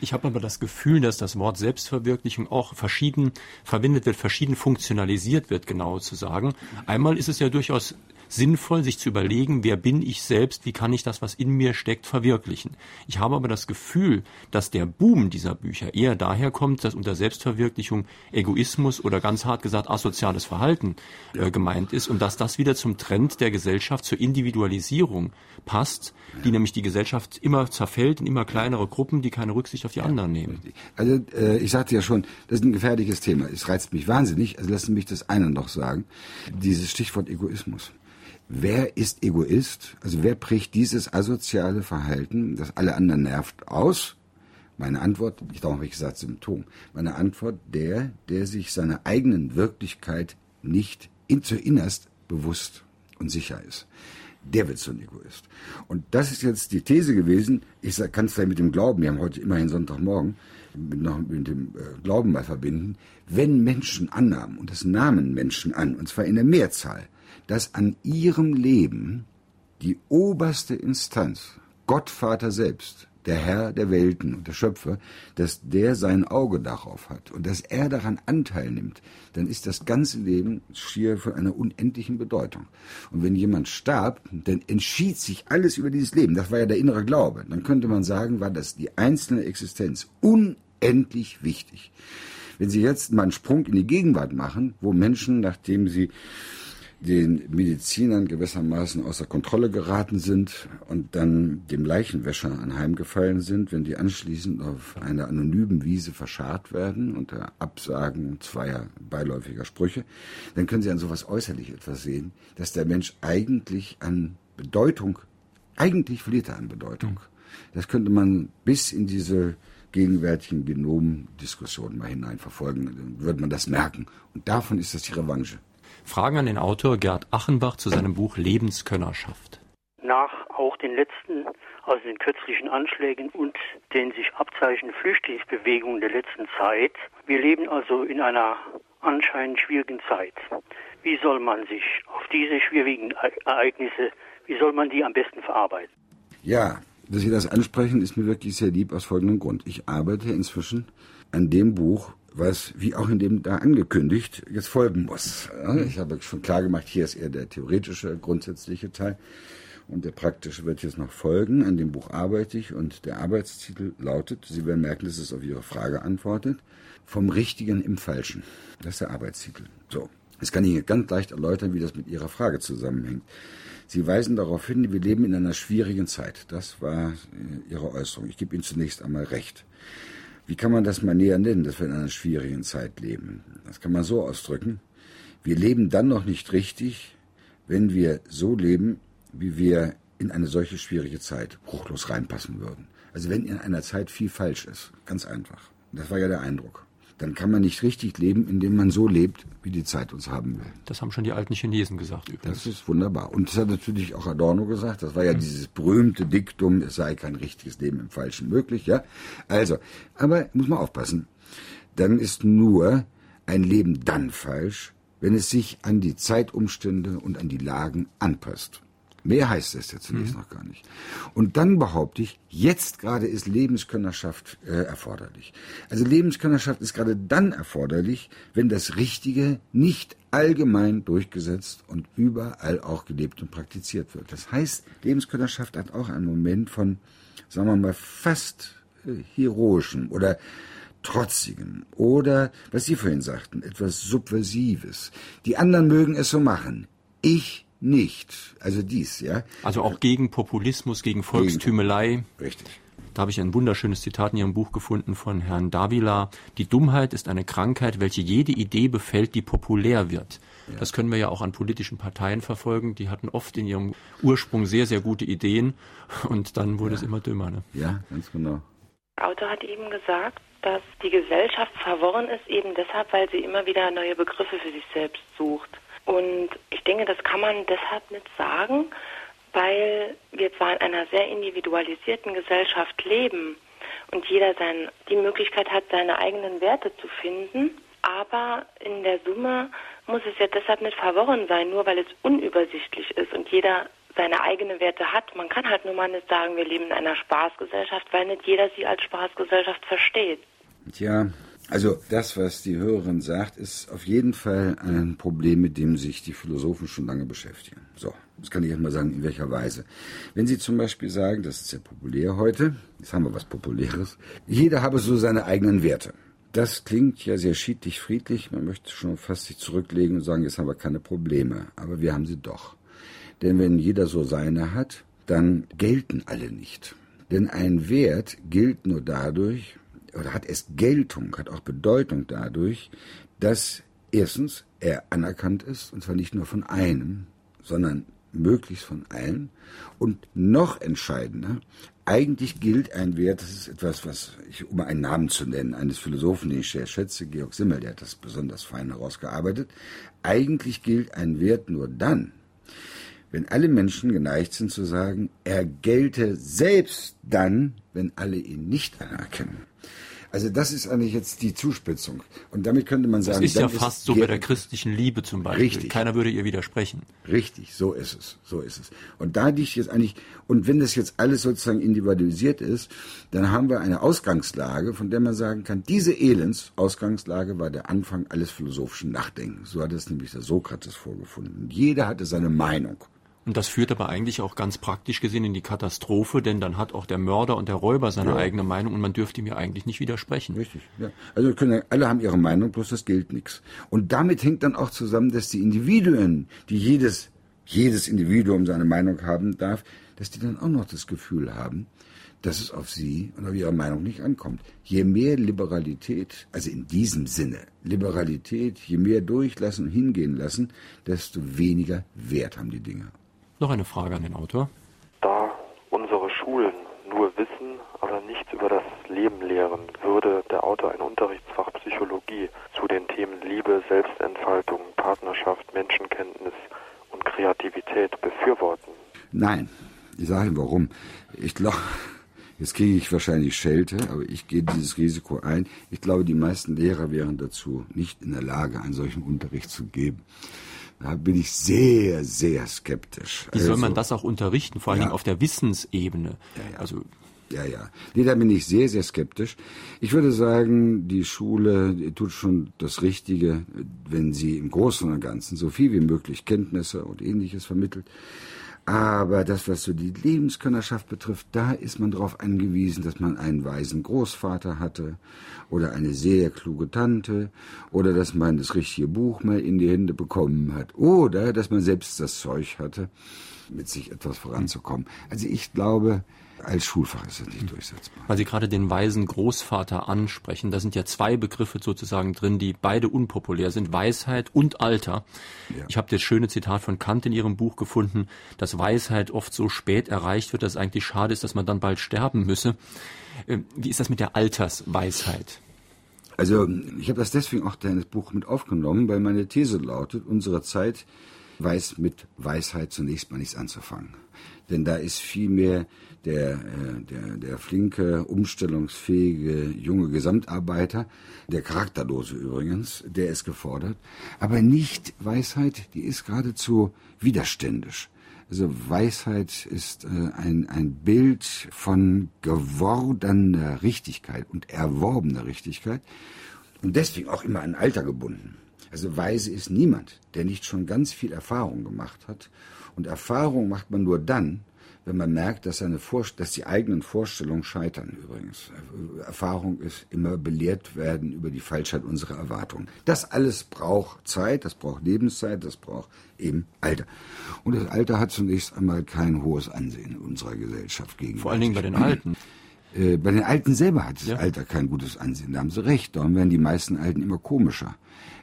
Ich habe aber das Gefühl, dass das Wort Selbstverwirklichung auch verschieden verwendet wird, verschieden funktionalisiert wird, genau zu sagen. Einmal ist es ja durchaus sinnvoll, sich zu überlegen, wer bin ich selbst, wie kann ich das, was in mir steckt, verwirklichen. Ich habe aber das Gefühl, dass der Boom dieser Bücher eher daher kommt, dass unter Selbstverwirklichung Egoismus oder ganz hart gesagt asoziales Verhalten äh, gemeint ist und dass das wieder zum Trend der Gesellschaft zur Individualisierung passt, die nämlich die Gesellschaft immer zerfällt in immer kleinere Gruppen, die keine Rücksicht auf die anderen nehmen. Also äh, ich sagte ja schon, das ist ein gefährliches Thema. Es reizt mich wahnsinnig. Also lassen mich das eine noch sagen. Dieses Stichwort Egoismus. Wer ist Egoist? Also wer bricht dieses asoziale Verhalten, das alle anderen nervt, aus? Meine Antwort, ich habe ich gesagt Symptom. Meine Antwort, der, der sich seiner eigenen Wirklichkeit nicht in zu innerst bewusst und sicher ist. Der wird so ein Egoist. Und das ist jetzt die These gewesen. Ich kann es mit dem Glauben, wir haben heute immerhin Sonntagmorgen, mit, noch mit dem äh, Glauben mal verbinden. Wenn Menschen annahmen, und das nahmen Menschen an, und zwar in der Mehrzahl, dass an ihrem Leben die oberste Instanz, Gott Vater selbst, der Herr der Welten und der Schöpfer, dass der sein Auge darauf hat und dass er daran Anteil nimmt, dann ist das ganze Leben schier von einer unendlichen Bedeutung. Und wenn jemand starb, dann entschied sich alles über dieses Leben. Das war ja der innere Glaube. Dann könnte man sagen, war das die einzelne Existenz unendlich wichtig. Wenn Sie jetzt mal einen Sprung in die Gegenwart machen, wo Menschen, nachdem sie den Medizinern gewissermaßen außer Kontrolle geraten sind und dann dem Leichenwäscher anheimgefallen sind, wenn die anschließend auf einer anonymen Wiese verscharrt werden unter Absagen zweier beiläufiger Sprüche, dann können Sie an sowas äußerlich etwas sehen, dass der Mensch eigentlich an Bedeutung, eigentlich verliert er an Bedeutung. Das könnte man bis in diese gegenwärtigen Genomdiskussionen mal hineinverfolgen, dann würde man das merken. Und davon ist das die Revanche. Fragen an den Autor Gerd Achenbach zu seinem Buch Lebenskönnerschaft. Nach auch den letzten, also den kürzlichen Anschlägen und den sich abzeichnenden Flüchtlingsbewegungen der letzten Zeit. Wir leben also in einer anscheinend schwierigen Zeit. Wie soll man sich auf diese schwierigen Ereignisse, wie soll man die am besten verarbeiten? Ja, dass Sie das ansprechen, ist mir wirklich sehr lieb aus folgendem Grund. Ich arbeite inzwischen an dem Buch, was, wie auch in dem da angekündigt, jetzt folgen muss. Ich habe schon klar gemacht, hier ist eher der theoretische, grundsätzliche Teil. Und der praktische wird jetzt noch folgen. An dem Buch arbeite ich und der Arbeitstitel lautet, Sie werden merken, dass es auf Ihre Frage antwortet, vom Richtigen im Falschen. Das ist der Arbeitstitel. So. Jetzt kann ich ganz leicht erläutern, wie das mit Ihrer Frage zusammenhängt. Sie weisen darauf hin, wir leben in einer schwierigen Zeit. Das war äh, Ihre Äußerung. Ich gebe Ihnen zunächst einmal recht wie kann man das mal näher nennen, dass wir in einer schwierigen Zeit leben? Das kann man so ausdrücken. Wir leben dann noch nicht richtig, wenn wir so leben, wie wir in eine solche schwierige Zeit bruchlos reinpassen würden. Also wenn in einer Zeit viel falsch ist, ganz einfach. Das war ja der Eindruck dann kann man nicht richtig leben, indem man so lebt, wie die Zeit uns haben will. Das haben schon die alten Chinesen gesagt übrigens. Das ist wunderbar. Und das hat natürlich auch Adorno gesagt. Das war ja mhm. dieses berühmte Diktum, es sei kein richtiges Leben im Falschen möglich, ja. Also, aber muss man aufpassen. Dann ist nur ein Leben dann falsch, wenn es sich an die Zeitumstände und an die Lagen anpasst. Mehr heißt es ja zunächst mhm. noch gar nicht. Und dann behaupte ich, jetzt gerade ist Lebenskönnerschaft äh, erforderlich. Also Lebenskönnerschaft ist gerade dann erforderlich, wenn das Richtige nicht allgemein durchgesetzt und überall auch gelebt und praktiziert wird. Das heißt, Lebenskönnerschaft hat auch einen Moment von, sagen wir mal, fast äh, heroischem oder trotzigem oder, was Sie vorhin sagten, etwas Subversives. Die anderen mögen es so machen. Ich nicht. Also dies, ja. Also auch gegen Populismus, gegen Volkstümelei. Richtig. Da habe ich ein wunderschönes Zitat in Ihrem Buch gefunden von Herrn Davila. Die Dummheit ist eine Krankheit, welche jede Idee befällt, die populär wird. Ja. Das können wir ja auch an politischen Parteien verfolgen. Die hatten oft in ihrem Ursprung sehr, sehr gute Ideen und dann wurde ja. es immer dümmer. Ne? Ja, ganz genau. Der Autor hat eben gesagt, dass die Gesellschaft verworren ist, eben deshalb, weil sie immer wieder neue Begriffe für sich selbst sucht. Und ich denke, das kann man deshalb nicht sagen, weil wir zwar in einer sehr individualisierten Gesellschaft leben und jeder sein, die Möglichkeit hat, seine eigenen Werte zu finden, aber in der Summe muss es ja deshalb nicht verworren sein, nur weil es unübersichtlich ist und jeder seine eigenen Werte hat. Man kann halt nur mal nicht sagen, wir leben in einer Spaßgesellschaft, weil nicht jeder sie als Spaßgesellschaft versteht. Tja, also das, was die Hörerin sagt, ist auf jeden Fall ein Problem, mit dem sich die Philosophen schon lange beschäftigen. So, das kann ich erstmal sagen, in welcher Weise. Wenn Sie zum Beispiel sagen, das ist sehr populär heute, jetzt haben wir was Populäres, jeder habe so seine eigenen Werte. Das klingt ja sehr schiedlich, friedlich. Man möchte schon fast sich zurücklegen und sagen, jetzt haben wir keine Probleme. Aber wir haben sie doch. Denn wenn jeder so seine hat, dann gelten alle nicht. Denn ein Wert gilt nur dadurch, oder hat erst Geltung, hat auch Bedeutung dadurch, dass erstens er anerkannt ist, und zwar nicht nur von einem, sondern möglichst von allen. Und noch entscheidender, eigentlich gilt ein Wert, das ist etwas, was ich, um einen Namen zu nennen, eines Philosophen, den ich sehr schätze, Georg Simmel, der hat das besonders fein herausgearbeitet, eigentlich gilt ein Wert nur dann, wenn alle Menschen geneigt sind zu sagen, er gelte selbst dann, wenn alle ihn nicht anerkennen. Also das ist eigentlich jetzt die Zuspitzung. Und damit könnte man sagen, das ist ja fast ist so bei der christlichen Liebe zum Beispiel. Richtig. Keiner würde ihr widersprechen. Richtig, so ist es, so ist es. Und da liegt jetzt eigentlich, und wenn das jetzt alles sozusagen individualisiert ist, dann haben wir eine Ausgangslage, von der man sagen kann, diese Elends-Ausgangslage war der Anfang alles philosophischen Nachdenkens. So hat es nämlich der Sokrates vorgefunden. Jeder hatte seine Meinung. Und das führt aber eigentlich auch ganz praktisch gesehen in die Katastrophe, denn dann hat auch der Mörder und der Räuber seine ja. eigene Meinung und man dürfte mir eigentlich nicht widersprechen. Richtig, ja. Also können, alle haben ihre Meinung, bloß das gilt nichts. Und damit hängt dann auch zusammen, dass die Individuen, die jedes, jedes Individuum seine Meinung haben darf, dass die dann auch noch das Gefühl haben, dass es auf sie und auf ihre Meinung nicht ankommt. Je mehr Liberalität, also in diesem Sinne, Liberalität, je mehr durchlassen und hingehen lassen, desto weniger Wert haben die Dinge. Noch eine Frage an den Autor. Da unsere Schulen nur wissen, aber nichts über das Leben lehren, würde der Autor ein Unterrichtsfach Psychologie zu den Themen Liebe, Selbstentfaltung, Partnerschaft, Menschenkenntnis und Kreativität befürworten? Nein. Ich sage Ihnen warum. Ich glaube, Jetzt kriege ich wahrscheinlich Schelte, aber ich gehe dieses Risiko ein. Ich glaube, die meisten Lehrer wären dazu nicht in der Lage, einen solchen Unterricht zu geben. Da bin ich sehr, sehr skeptisch. Wie soll man also, das auch unterrichten, vor allen ja. Dingen auf der Wissensebene? Ja, ja. Also ja, ja. Nee, da bin ich sehr, sehr skeptisch. Ich würde sagen, die Schule tut schon das Richtige, wenn sie im Großen und Ganzen so viel wie möglich Kenntnisse und ähnliches vermittelt. Aber das, was so die Lebenskönnerschaft betrifft, da ist man darauf angewiesen, dass man einen weisen Großvater hatte oder eine sehr kluge Tante oder dass man das richtige Buch mal in die Hände bekommen hat oder dass man selbst das Zeug hatte, mit sich etwas voranzukommen. Also ich glaube, als Schulfach ist das nicht durchsetzbar. Weil Sie gerade den weisen Großvater ansprechen, da sind ja zwei Begriffe sozusagen drin, die beide unpopulär sind, Weisheit und Alter. Ja. Ich habe das schöne Zitat von Kant in Ihrem Buch gefunden, dass Weisheit oft so spät erreicht wird, dass es eigentlich schade ist, dass man dann bald sterben müsse. Ähm, wie ist das mit der Altersweisheit? Also ich habe das deswegen auch in das Buch mit aufgenommen, weil meine These lautet, unsere Zeit weiß mit Weisheit zunächst mal nichts anzufangen. Denn da ist vielmehr der, äh, der, der flinke, umstellungsfähige junge Gesamtarbeiter, der charakterlose übrigens, der ist gefordert. Aber nicht Weisheit, die ist geradezu widerständisch. Also Weisheit ist äh, ein, ein Bild von gewordener Richtigkeit und erworbener Richtigkeit und deswegen auch immer an Alter gebunden. Also weise ist niemand, der nicht schon ganz viel Erfahrung gemacht hat. Und Erfahrung macht man nur dann, wenn man merkt, dass, seine dass die eigenen Vorstellungen scheitern übrigens. Erfahrung ist immer belehrt werden über die Falschheit unserer Erwartungen. Das alles braucht Zeit, das braucht Lebenszeit, das braucht eben Alter. Und das Alter hat zunächst einmal kein hohes Ansehen in unserer Gesellschaft gegen. Vor allen Dingen bei den Alten. Äh, bei den Alten selber hat das ja. Alter kein gutes Ansehen. Da haben Sie recht. Darum werden die meisten Alten immer komischer.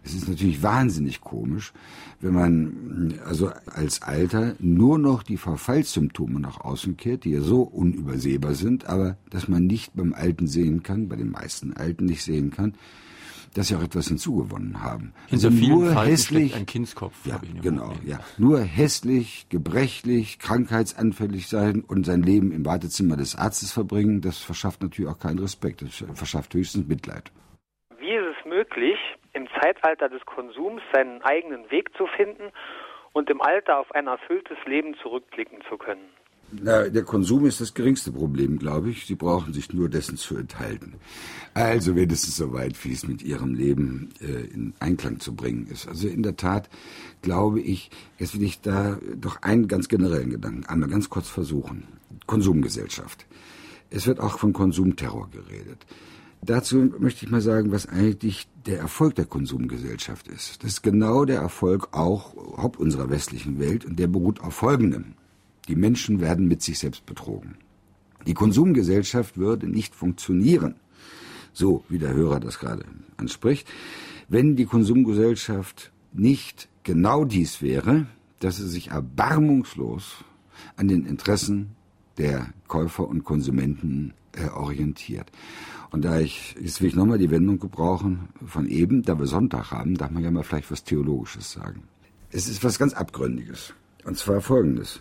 Es ist natürlich wahnsinnig komisch, wenn man also als Alter nur noch die Verfallssymptome nach außen kehrt, die ja so unübersehbar sind, aber dass man nicht beim Alten sehen kann, bei den meisten Alten nicht sehen kann, dass sie auch etwas hinzugewonnen haben. Hinter also nur Falten hässlich, ein Kindskopf. Ja, genau, ja. Nur hässlich, gebrechlich, krankheitsanfällig sein und sein Leben im Wartezimmer des Arztes verbringen, das verschafft natürlich auch keinen Respekt. Das verschafft höchstens Mitleid. Wie ist es möglich, im Zeitalter des Konsums seinen eigenen Weg zu finden und im Alter auf ein erfülltes Leben zurückblicken zu können? Na, der Konsum ist das geringste Problem, glaube ich. Sie brauchen sich nur dessen zu enthalten. Also wenigstens so weit, wie es mit Ihrem Leben äh, in Einklang zu bringen ist. Also in der Tat glaube ich, jetzt will ich da doch einen ganz generellen Gedanken einmal ganz kurz versuchen. Konsumgesellschaft. Es wird auch von Konsumterror geredet. Dazu möchte ich mal sagen, was eigentlich der Erfolg der Konsumgesellschaft ist. Das ist genau der Erfolg auch Haupt unserer westlichen Welt und der beruht auf Folgendem. Die Menschen werden mit sich selbst betrogen. Die Konsumgesellschaft würde nicht funktionieren, so wie der Hörer das gerade anspricht, wenn die Konsumgesellschaft nicht genau dies wäre, dass sie sich erbarmungslos an den Interessen der Käufer und Konsumenten äh, orientiert. Und da ich, jetzt will ich nochmal die Wendung gebrauchen von eben, da wir Sonntag haben, darf man ja mal vielleicht was Theologisches sagen. Es ist was ganz Abgründiges. Und zwar folgendes.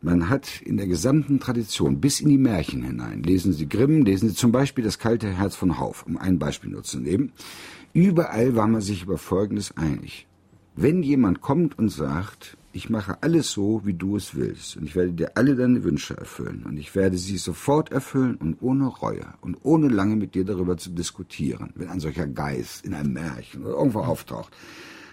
Man hat in der gesamten Tradition bis in die Märchen hinein, lesen Sie Grimm, lesen Sie zum Beispiel das kalte Herz von Hauf, um ein Beispiel nur zu nehmen, überall war man sich über Folgendes einig. Wenn jemand kommt und sagt, ich mache alles so, wie du es willst, und ich werde dir alle deine Wünsche erfüllen, und ich werde sie sofort erfüllen und ohne Reue und ohne lange mit dir darüber zu diskutieren, wenn ein solcher Geist in einem Märchen oder irgendwo auftaucht,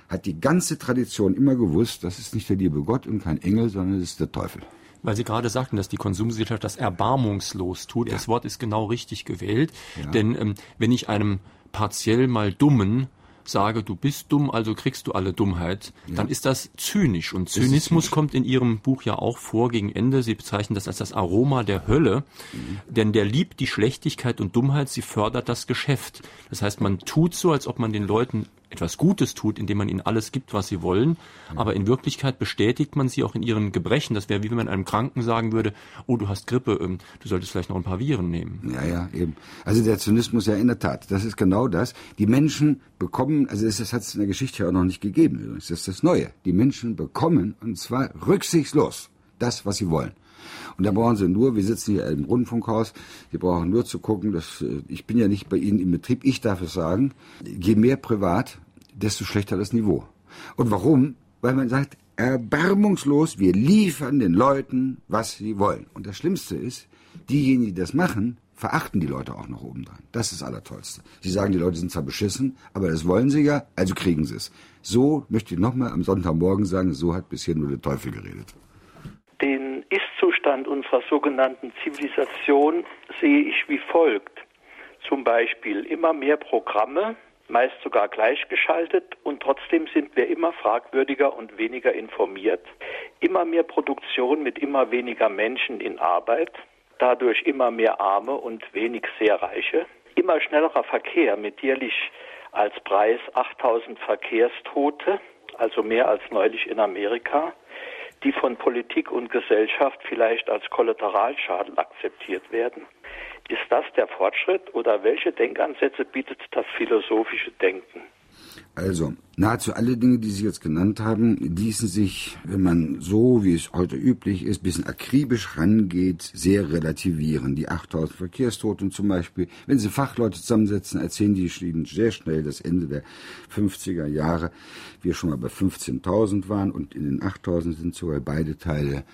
hat die ganze Tradition immer gewusst, das ist nicht der liebe Gott und kein Engel, sondern es ist der Teufel. Weil Sie gerade sagten, dass die Konsumgesellschaft das erbarmungslos tut. Ja. Das Wort ist genau richtig gewählt. Ja. Denn ähm, wenn ich einem partiell mal Dummen sage, du bist dumm, also kriegst du alle Dummheit, ja. dann ist das zynisch. Und Zynismus kommt in Ihrem Buch ja auch vor gegen Ende. Sie bezeichnen das als das Aroma der Hölle, mhm. denn der liebt die Schlechtigkeit und Dummheit, sie fördert das Geschäft. Das heißt, man tut so, als ob man den Leuten etwas Gutes tut, indem man ihnen alles gibt, was sie wollen, aber in Wirklichkeit bestätigt man sie auch in ihren Gebrechen. Das wäre wie wenn man einem Kranken sagen würde, oh, du hast Grippe, ähm, du solltest vielleicht noch ein paar Viren nehmen. Ja, ja, eben. Also der Zynismus ja in der Tat, das ist genau das. Die Menschen bekommen, also das, das hat es in der Geschichte ja auch noch nicht gegeben übrigens, das ist das Neue. Die Menschen bekommen, und zwar rücksichtslos, das, was sie wollen. Und da brauchen sie nur, wir sitzen hier im Rundfunkhaus, die brauchen nur zu gucken, dass äh, ich bin ja nicht bei Ihnen im Betrieb, ich darf es sagen, je mehr privat, desto schlechter das Niveau. Und warum? Weil man sagt, erbarmungslos, wir liefern den Leuten, was sie wollen. Und das Schlimmste ist, diejenigen, die das machen, verachten die Leute auch noch obendran. Das ist das Allertollste. Sie sagen, die Leute sind zwar beschissen, aber das wollen sie ja, also kriegen sie es. So möchte ich nochmal am Sonntagmorgen sagen, so hat bisher nur der Teufel geredet. Den Ist-Zustand unserer sogenannten Zivilisation sehe ich wie folgt. Zum Beispiel immer mehr Programme, meist sogar gleichgeschaltet und trotzdem sind wir immer fragwürdiger und weniger informiert. Immer mehr Produktion mit immer weniger Menschen in Arbeit, dadurch immer mehr Arme und wenig sehr Reiche. Immer schnellerer Verkehr mit jährlich als Preis 8000 Verkehrstote, also mehr als neulich in Amerika, die von Politik und Gesellschaft vielleicht als Kollateralschaden akzeptiert werden. Ist das der Fortschritt oder welche Denkansätze bietet das philosophische Denken? Also, nahezu alle Dinge, die Sie jetzt genannt haben, ließen sich, wenn man so, wie es heute üblich ist, bisschen akribisch rangeht, sehr relativieren. Die 8000 Verkehrstoten zum Beispiel, wenn Sie Fachleute zusammensetzen, erzählen die Ihnen sehr schnell das Ende der 50er Jahre, wir schon mal bei 15.000 waren und in den 8000 sind sogar beide Teile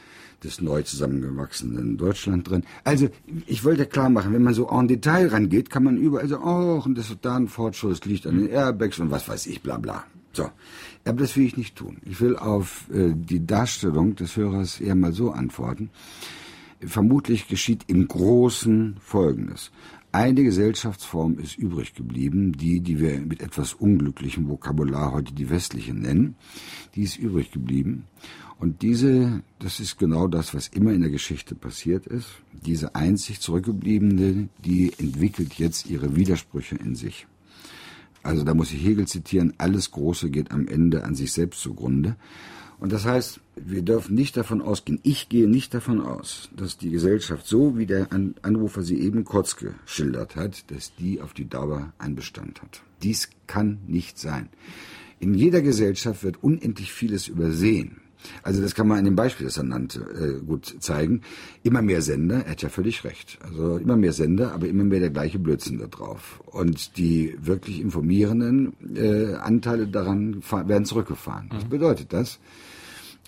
des neu zusammengewachsenen Deutschland drin. Also, ich wollte klar machen, wenn man so en Detail rangeht, kann man überall so, oh, und das ist da ein Fortschritt, liegt an den Airbags und was weiß ich, bla bla. So. Aber das will ich nicht tun. Ich will auf äh, die Darstellung des Hörers eher mal so antworten. vermutlich geschieht im Großen Folgendes. Eine Gesellschaftsform ist übrig geblieben, die, die wir mit etwas unglücklichem Vokabular heute die westliche nennen. Die ist übrig geblieben. Und diese, das ist genau das, was immer in der Geschichte passiert ist. Diese einzig zurückgebliebene, die entwickelt jetzt ihre Widersprüche in sich. Also da muss ich Hegel zitieren, alles Große geht am Ende an sich selbst zugrunde. Und das heißt, wir dürfen nicht davon ausgehen, ich gehe nicht davon aus, dass die Gesellschaft so, wie der Anrufer sie eben kurz geschildert hat, dass die auf die Dauer einen Bestand hat. Dies kann nicht sein. In jeder Gesellschaft wird unendlich vieles übersehen. Also das kann man in dem Beispiel, das er nannte, äh, gut zeigen. Immer mehr Sender, er hat ja völlig recht. Also immer mehr Sender, aber immer mehr der gleiche Blödsinn da drauf. Und die wirklich informierenden äh, Anteile daran werden zurückgefahren. Mhm. Was bedeutet das?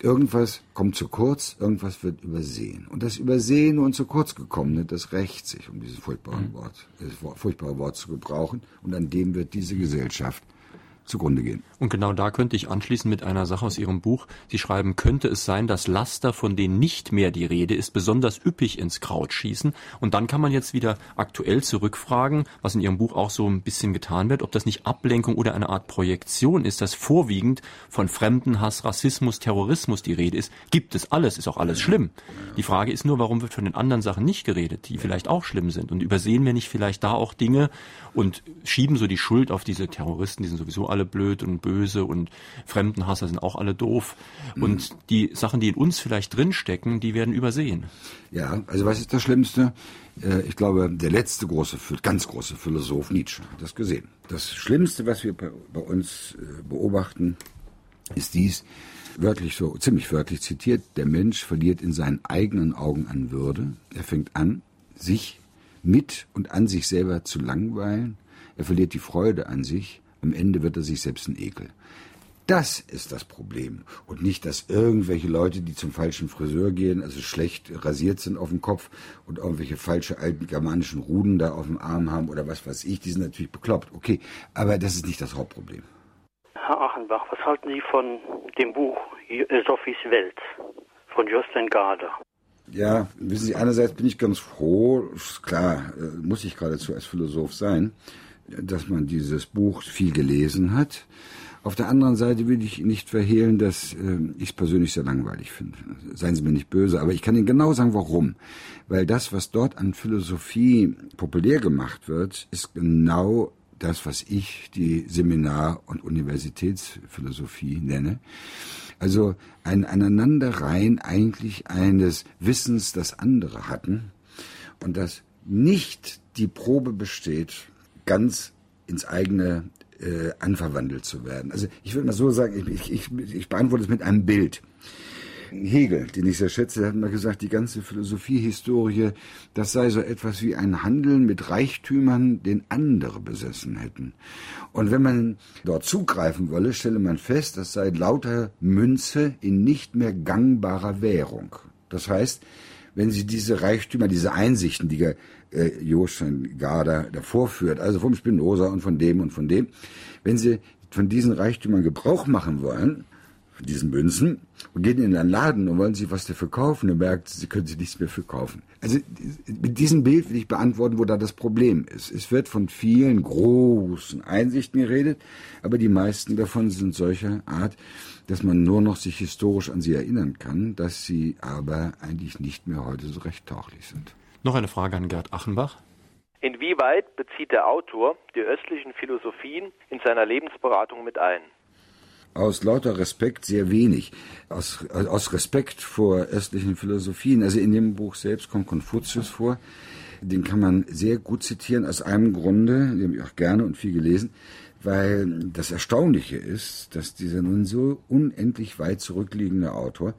Irgendwas kommt zu kurz, irgendwas wird übersehen. Und das Übersehen und zu kurz gekommene, das rächt sich, um dieses furchtbare mhm. Wort, dieses furchtbare Wort zu gebrauchen. Und an dem wird diese Gesellschaft zugrunde gehen. Und genau da könnte ich anschließen mit einer Sache aus Ihrem Buch. Sie schreiben, könnte es sein, dass Laster, von denen nicht mehr die Rede ist, besonders üppig ins Kraut schießen. Und dann kann man jetzt wieder aktuell zurückfragen, was in Ihrem Buch auch so ein bisschen getan wird, ob das nicht Ablenkung oder eine Art Projektion ist, dass vorwiegend von Fremdenhass, Rassismus, Terrorismus die Rede ist. Gibt es alles, ist auch alles schlimm. Die Frage ist nur, warum wird von den anderen Sachen nicht geredet, die vielleicht auch schlimm sind? Und übersehen wir nicht vielleicht da auch Dinge und schieben so die Schuld auf diese Terroristen, die sind sowieso alle blöd und böse und Fremdenhasser sind auch alle doof. Mhm. Und die Sachen, die in uns vielleicht drinstecken, die werden übersehen. Ja, also was ist das Schlimmste? Äh, ich glaube, der letzte große, ganz große Philosoph Nietzsche hat das gesehen. Das Schlimmste, was wir bei uns äh, beobachten, ist dies, wörtlich so, ziemlich wörtlich zitiert, der Mensch verliert in seinen eigenen Augen an Würde. Er fängt an, sich mit und an sich selber zu langweilen. Er verliert die Freude an sich. Am Ende wird er sich selbst ein Ekel. Das ist das Problem. Und nicht, dass irgendwelche Leute, die zum falschen Friseur gehen, also schlecht rasiert sind auf dem Kopf und irgendwelche falsche alten germanischen Ruden da auf dem Arm haben oder was weiß ich, die sind natürlich bekloppt. Okay, aber das ist nicht das Hauptproblem. Herr Achenbach, was halten Sie von dem Buch Sophies Welt von Justin Garder? Ja, wissen Sie, einerseits bin ich ganz froh, klar, äh, muss ich geradezu als Philosoph sein, dass man dieses Buch viel gelesen hat. Auf der anderen Seite will ich nicht verhehlen, dass äh, ich es persönlich sehr langweilig finde. Seien Sie mir nicht böse, aber ich kann Ihnen genau sagen, warum. Weil das, was dort an Philosophie populär gemacht wird, ist genau das, was ich die Seminar- und Universitätsphilosophie nenne. Also ein Aneinanderreihen eigentlich eines Wissens, das andere hatten und das nicht die Probe besteht, ganz ins eigene äh, anverwandelt zu werden. Also ich würde mal so sagen, ich, ich, ich beantworte es mit einem Bild. Hegel, den ich sehr schätze, hat mal gesagt, die ganze Philosophiehistorie, das sei so etwas wie ein Handeln mit Reichtümern, den andere besessen hätten. Und wenn man dort zugreifen wolle, stelle man fest, das sei lauter Münze in nicht mehr gangbarer Währung. Das heißt, wenn Sie diese Reichtümer, diese Einsichten, die äh, Joschen Garda davor führt, also vom Spinoza und von dem und von dem, wenn Sie von diesen Reichtümern Gebrauch machen wollen, von diesen Münzen, und gehen in einen Laden und wollen sich was dafür kaufen und merkt, sie können sich nichts mehr verkaufen. Also mit diesem Bild will ich beantworten, wo da das Problem ist. Es wird von vielen großen Einsichten geredet, aber die meisten davon sind solcher Art, dass man nur noch sich historisch an sie erinnern kann, dass sie aber eigentlich nicht mehr heute so recht tauchlich sind. Noch eine Frage an Gerd Achenbach. Inwieweit bezieht der Autor die östlichen Philosophien in seiner Lebensberatung mit ein? Aus lauter Respekt sehr wenig. Aus, aus Respekt vor östlichen Philosophien. Also in dem Buch selbst kommt Konfuzius vor. Den kann man sehr gut zitieren aus einem Grunde, den habe ich auch gerne und viel gelesen, weil das Erstaunliche ist, dass dieser nun so unendlich weit zurückliegende Autor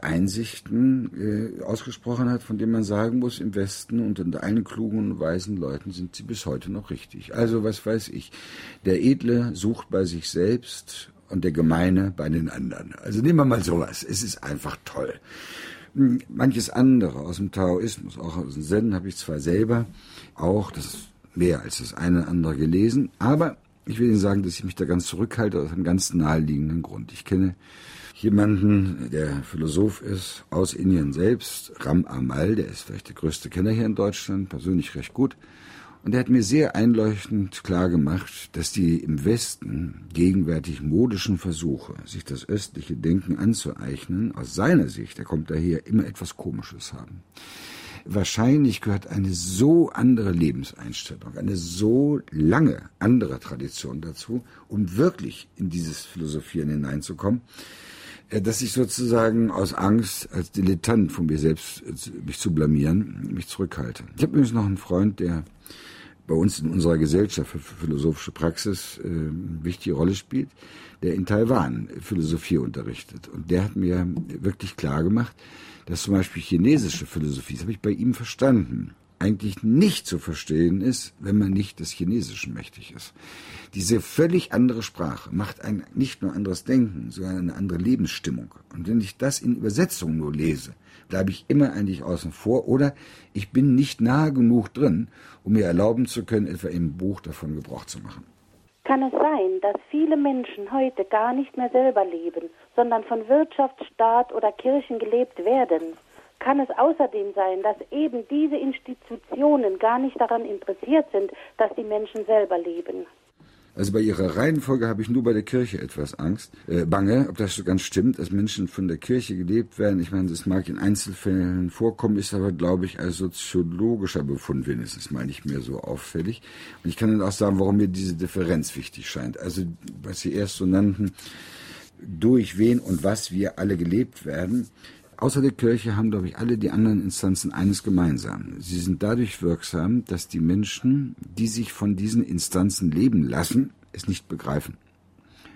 Einsichten äh, ausgesprochen hat, von denen man sagen muss, im Westen und unter allen klugen und weisen Leuten sind sie bis heute noch richtig. Also was weiß ich, der Edle sucht bei sich selbst und der Gemeine bei den anderen. Also nehmen wir mal sowas. Es ist einfach toll. Hm, manches andere aus dem Taoismus, auch aus dem Zen, habe ich zwar selber auch, das ist mehr als das eine oder andere gelesen, aber Ich will Ihnen sagen, dass ich mich da ganz zurückhalte aus einem ganz naheliegenden Grund. Ich kenne jemanden, der Philosoph ist, aus Indien selbst, Ram Amal, der ist vielleicht der größte Kenner hier in Deutschland, persönlich recht gut. Und er hat mir sehr einleuchtend klar gemacht, dass die im Westen gegenwärtig modischen Versuche, sich das östliche Denken anzueignen, aus seiner Sicht, er kommt daher, immer etwas Komisches haben. Wahrscheinlich gehört eine so andere Lebenseinstellung, eine so lange andere Tradition dazu, um wirklich in dieses Philosophieren hineinzukommen, dass ich sozusagen aus Angst, als Dilettant von mir selbst äh, mich zu blamieren, mich zurückhalte. Ich habe übrigens noch einen Freund, der bei uns in unserer Gesellschaft für philosophische Praxis äh, eine wichtige Rolle spielt, der in Taiwan Philosophie unterrichtet. Und der hat mir wirklich klar gemacht, dass zum Beispiel chinesische Philosophie, das habe ich bei ihm verstanden, eigentlich nicht zu verstehen ist, wenn man nicht des Chinesischen mächtig ist. Diese völlig andere Sprache macht ein nicht nur anderes Denken, sondern eine andere Lebensstimmung. Und wenn ich das in Übersetzung nur lese, bleibe ich immer eigentlich außen vor oder ich bin nicht nahe genug drin, um mir erlauben zu können, etwa im Buch davon Gebrauch zu machen. Kann es sein, dass viele Menschen heute gar nicht mehr selber leben, sondern von Wirtschaft, Staat oder Kirchen gelebt werden? Kann es außerdem sein, dass eben diese Institutionen gar nicht daran interessiert sind, dass die Menschen selber leben? Also bei ihrer Reihenfolge habe ich nur bei der Kirche etwas Angst, äh, bange, ob das so ganz stimmt, dass Menschen von der Kirche gelebt werden. Ich meine, das mag in Einzelfällen vorkommen, ist aber, glaube ich, als soziologischer Befund wenigstens mal nicht mehr so auffällig. Und ich kann Ihnen auch sagen, warum mir diese Differenz wichtig scheint. Also, was Sie erst so nannten, durch wen und was wir alle gelebt werden, Außer der Kirche haben, glaube ich, alle die anderen Instanzen eines gemeinsam. Sie sind dadurch wirksam, dass die Menschen, die sich von diesen Instanzen leben lassen, es nicht begreifen.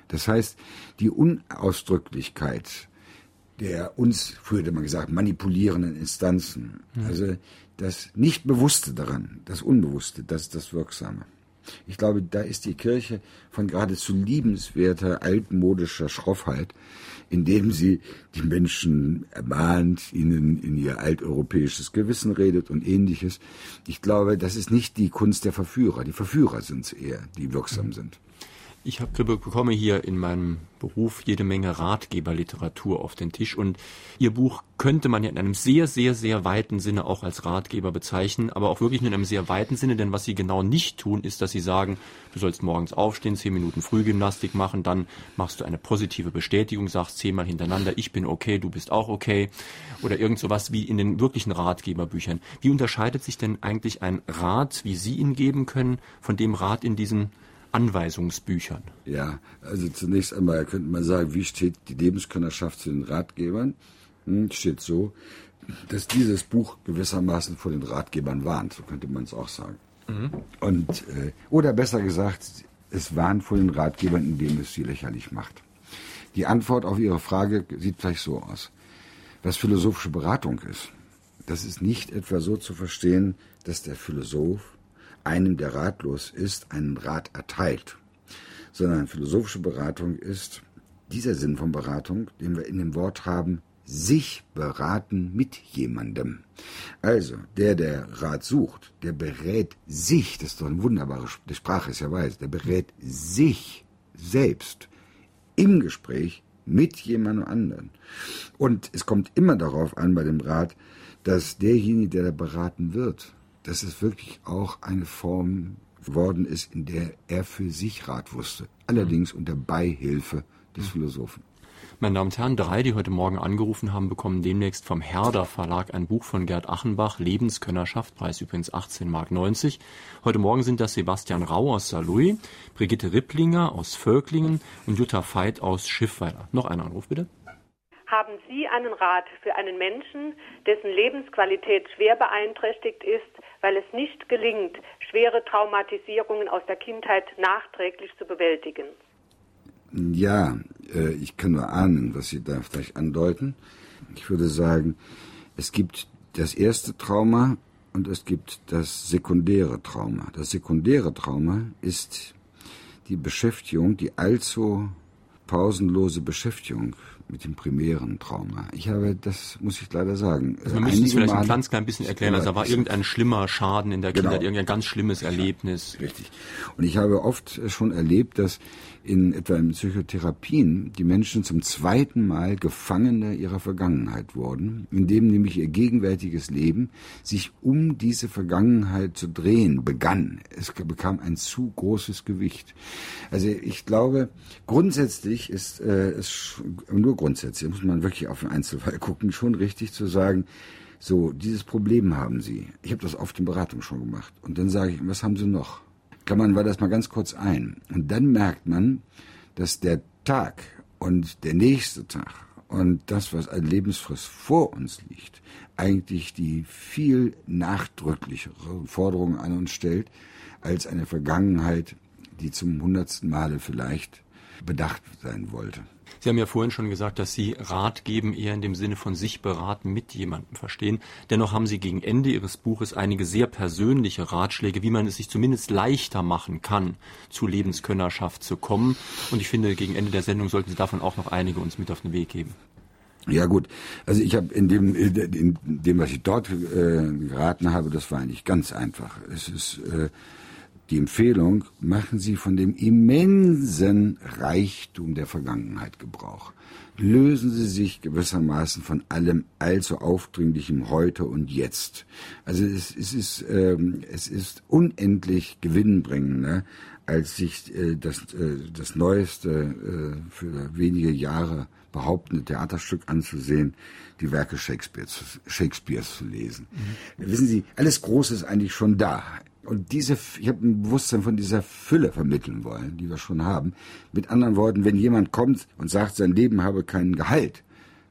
Das heißt, die Unausdrücklichkeit der uns, früher hätte man gesagt, manipulierenden Instanzen, mhm. also das Nichtbewusste daran, das Unbewusste, das ist das Wirksame. Ich glaube, da ist die Kirche von geradezu liebenswerter, altmodischer Schroffheit, indem sie die Menschen ermahnt, ihnen in ihr alteuropäisches Gewissen redet und ähnliches. Ich glaube, das ist nicht die Kunst der Verführer. Die Verführer sind es eher, die wirksam sind. Ich habe bekomme hier in meinem Beruf jede Menge Ratgeberliteratur auf den Tisch und Ihr Buch könnte man ja in einem sehr, sehr, sehr weiten Sinne auch als Ratgeber bezeichnen, aber auch wirklich nur in einem sehr weiten Sinne, denn was Sie genau nicht tun, ist, dass Sie sagen, du sollst morgens aufstehen, zehn Minuten Frühgymnastik machen, dann machst du eine positive Bestätigung, sagst zehnmal hintereinander, ich bin okay, du bist auch okay oder irgend sowas wie in den wirklichen Ratgeberbüchern. Wie unterscheidet sich denn eigentlich ein Rat, wie Sie ihn geben können, von dem Rat in diesen Anweisungsbüchern? Ja, also zunächst einmal könnte man sagen, wie steht die Lebenskönnerschaft zu den Ratgebern? Hm, steht so, dass dieses Buch gewissermaßen vor den Ratgebern warnt, so könnte man es auch sagen. Mhm. Und, äh, oder besser gesagt, es warnt vor den Ratgebern, indem es sie lächerlich macht. Die Antwort auf Ihre Frage sieht vielleicht so aus. Was philosophische Beratung ist, das ist nicht etwa so zu verstehen, dass der Philosoph einem, der ratlos ist, einen Rat erteilt, sondern philosophische Beratung ist dieser Sinn von Beratung, den wir in dem Wort haben, sich beraten mit jemandem. Also, der, der Rat sucht, der berät sich, das ist doch eine wunderbare die Sprache, ist ja weiß, der berät sich selbst im Gespräch mit jemandem anderen. Und es kommt immer darauf an bei dem Rat, dass derjenige, der da beraten wird, dass es wirklich auch eine Form geworden ist, in der er für sich Rat wusste. Allerdings unter Beihilfe des Philosophen. Meine Damen und Herren, drei, die heute Morgen angerufen haben, bekommen demnächst vom Herder Verlag ein Buch von Gerd Achenbach, Lebenskönnerschaft, Preis übrigens 18,90 Mark. Heute Morgen sind das Sebastian Rau aus Saarlouis, Brigitte Ripplinger aus Völklingen und Jutta Veit aus Schiffweiler. Noch ein Anruf bitte. Haben Sie einen Rat für einen Menschen, dessen Lebensqualität schwer beeinträchtigt ist, weil es nicht gelingt, schwere Traumatisierungen aus der Kindheit nachträglich zu bewältigen? Ja, äh, ich kann nur ahnen, was Sie da vielleicht andeuten. Ich würde sagen, es gibt das erste Trauma und es gibt das sekundäre Trauma. Das sekundäre Trauma ist die Beschäftigung, die allzu pausenlose Beschäftigung mit dem primären Trauma. Ich habe, das muss ich leider sagen. Also wir müssen es vielleicht Male, ein ganz klein bisschen erklären. Also da war irgendein schlimmer Schaden in der Kindheit, genau. irgendein ganz schlimmes Erlebnis. Richtig. Und ich habe oft schon erlebt, dass in etwa in Psychotherapien die Menschen zum zweiten Mal Gefangene ihrer Vergangenheit wurden, indem nämlich ihr gegenwärtiges Leben sich um diese Vergangenheit zu drehen begann. Es bekam ein zu großes Gewicht. Also ich glaube, grundsätzlich ist äh, es nur grundsätzlich, muss man wirklich auf den Einzelfall gucken, schon richtig zu sagen, so, dieses Problem haben Sie. Ich habe das oft in Beratung schon gemacht. Und dann sage ich, was haben Sie noch? Klammern wir das mal ganz kurz ein. Und dann merkt man, dass der Tag und der nächste Tag und das, was an Lebensfrist vor uns liegt, eigentlich die viel nachdrücklichere Forderung an uns stellt, als eine Vergangenheit, die zum hundertsten Male vielleicht bedacht sein wollte. Sie haben ja vorhin schon gesagt, dass Sie Rat geben eher in dem Sinne von sich beraten mit jemandem verstehen. Dennoch haben Sie gegen Ende Ihres Buches einige sehr persönliche Ratschläge, wie man es sich zumindest leichter machen kann, zu Lebenskönnerschaft zu kommen. Und ich finde, gegen Ende der Sendung sollten Sie davon auch noch einige uns mit auf den Weg geben. Ja gut, also ich habe in dem, in dem, was ich dort äh, geraten habe, das war eigentlich ganz einfach. Es ist äh, die Empfehlung, machen Sie von dem immensen Reichtum der Vergangenheit Gebrauch. Lösen Sie sich gewissermaßen von allem allzu aufdringlichem heute und jetzt. Also es, es ist, ähm, es ist unendlich gewinnbringender, als sich äh, das, äh, das neueste äh, für wenige Jahre behauptende Theaterstück anzusehen, die Werke Shakespeares, Shakespeares zu lesen. Mhm. Wissen Sie, alles Große ist eigentlich schon da und diese, ich habe ein Bewusstsein von dieser Fülle vermitteln wollen, die wir schon haben. Mit anderen Worten, wenn jemand kommt und sagt, sein Leben habe keinen Gehalt,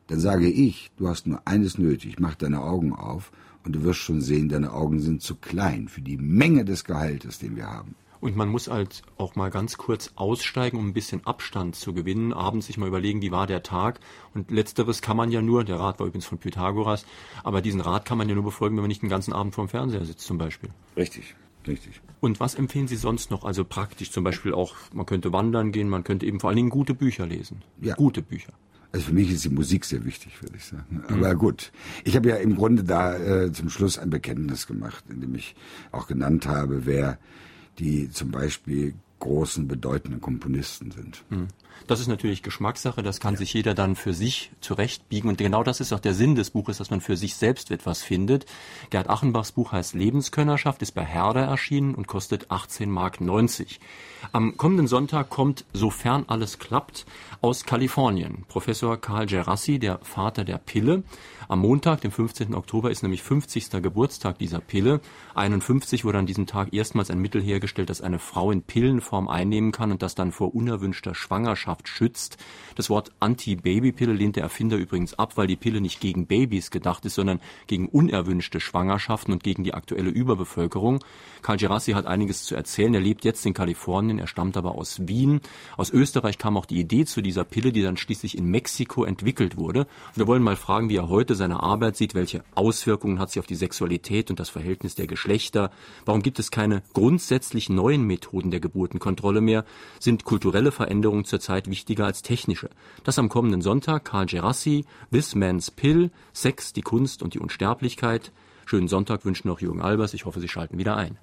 dann sage ich, du hast nur eines nötig, mach deine Augen auf und du wirst schon sehen, deine Augen sind zu klein für die Menge des Gehaltes, den wir haben. Und man muss halt auch mal ganz kurz aussteigen, um ein bisschen Abstand zu gewinnen, abends sich mal überlegen, wie war der Tag. Und letzteres kann man ja nur, der Rat war übrigens von Pythagoras, aber diesen Rat kann man ja nur befolgen, wenn man nicht den ganzen Abend vorm Fernseher sitzt zum Beispiel. Richtig. Richtig. Und was empfehlen Sie sonst noch? Also praktisch zum Beispiel auch, man könnte wandern gehen, man könnte eben vor allen Dingen gute Bücher lesen. Ja. Gute Bücher. Also für mich ist die Musik sehr wichtig, würde ich sagen. Aber gut, ich habe ja im Grunde da äh, zum Schluss ein Bekenntnis gemacht, in dem ich auch genannt habe, wer die zum Beispiel großen, bedeutenden Komponisten sind. Hm. Das ist natürlich Geschmackssache, das kann ja. sich jeder dann für sich zurechtbiegen. Und genau das ist auch der Sinn des Buches, dass man für sich selbst etwas findet. Gerd Achenbachs Buch heißt Lebenskönnerschaft, ist bei Herder erschienen und kostet 18 Mark 90. Am kommenden Sonntag kommt, sofern alles klappt, aus Kalifornien Professor Karl Gerassi, der Vater der Pille. Am Montag, dem 15. Oktober, ist nämlich 50. Geburtstag dieser Pille. 51 wurde an diesem Tag erstmals ein Mittel hergestellt, das eine Frau in Pillenform einnehmen kann und das dann vor unerwünschter Schwangerschaft schützt. Das Wort Anti-Baby-Pille lehnt der Erfinder übrigens ab, weil die Pille nicht gegen Babys gedacht ist, sondern gegen unerwünschte Schwangerschaften und gegen die aktuelle Überbevölkerung. Karl Gerassi hat einiges zu erzählen. Er lebt jetzt in Kalifornien, er stammt aber aus Wien. Aus Österreich kam auch die Idee zu dieser Pille, die dann schließlich in Mexiko entwickelt wurde. Wir wollen mal fragen, wie er heute seine Arbeit sieht, welche Auswirkungen hat sie auf die Sexualität und das Verhältnis der Geschlechter. Warum gibt es keine grundsätzlich neuen Methoden der Geburtenkontrolle mehr? Sind kulturelle Veränderungen zurzeit wichtiger als technische? Das am kommenden Sonntag Karl Gerassi, This Man's Pill, Sex, die Kunst und die Unsterblichkeit. Schönen Sonntag wünschen noch Jürgen Albers. Ich hoffe, Sie schalten wieder ein.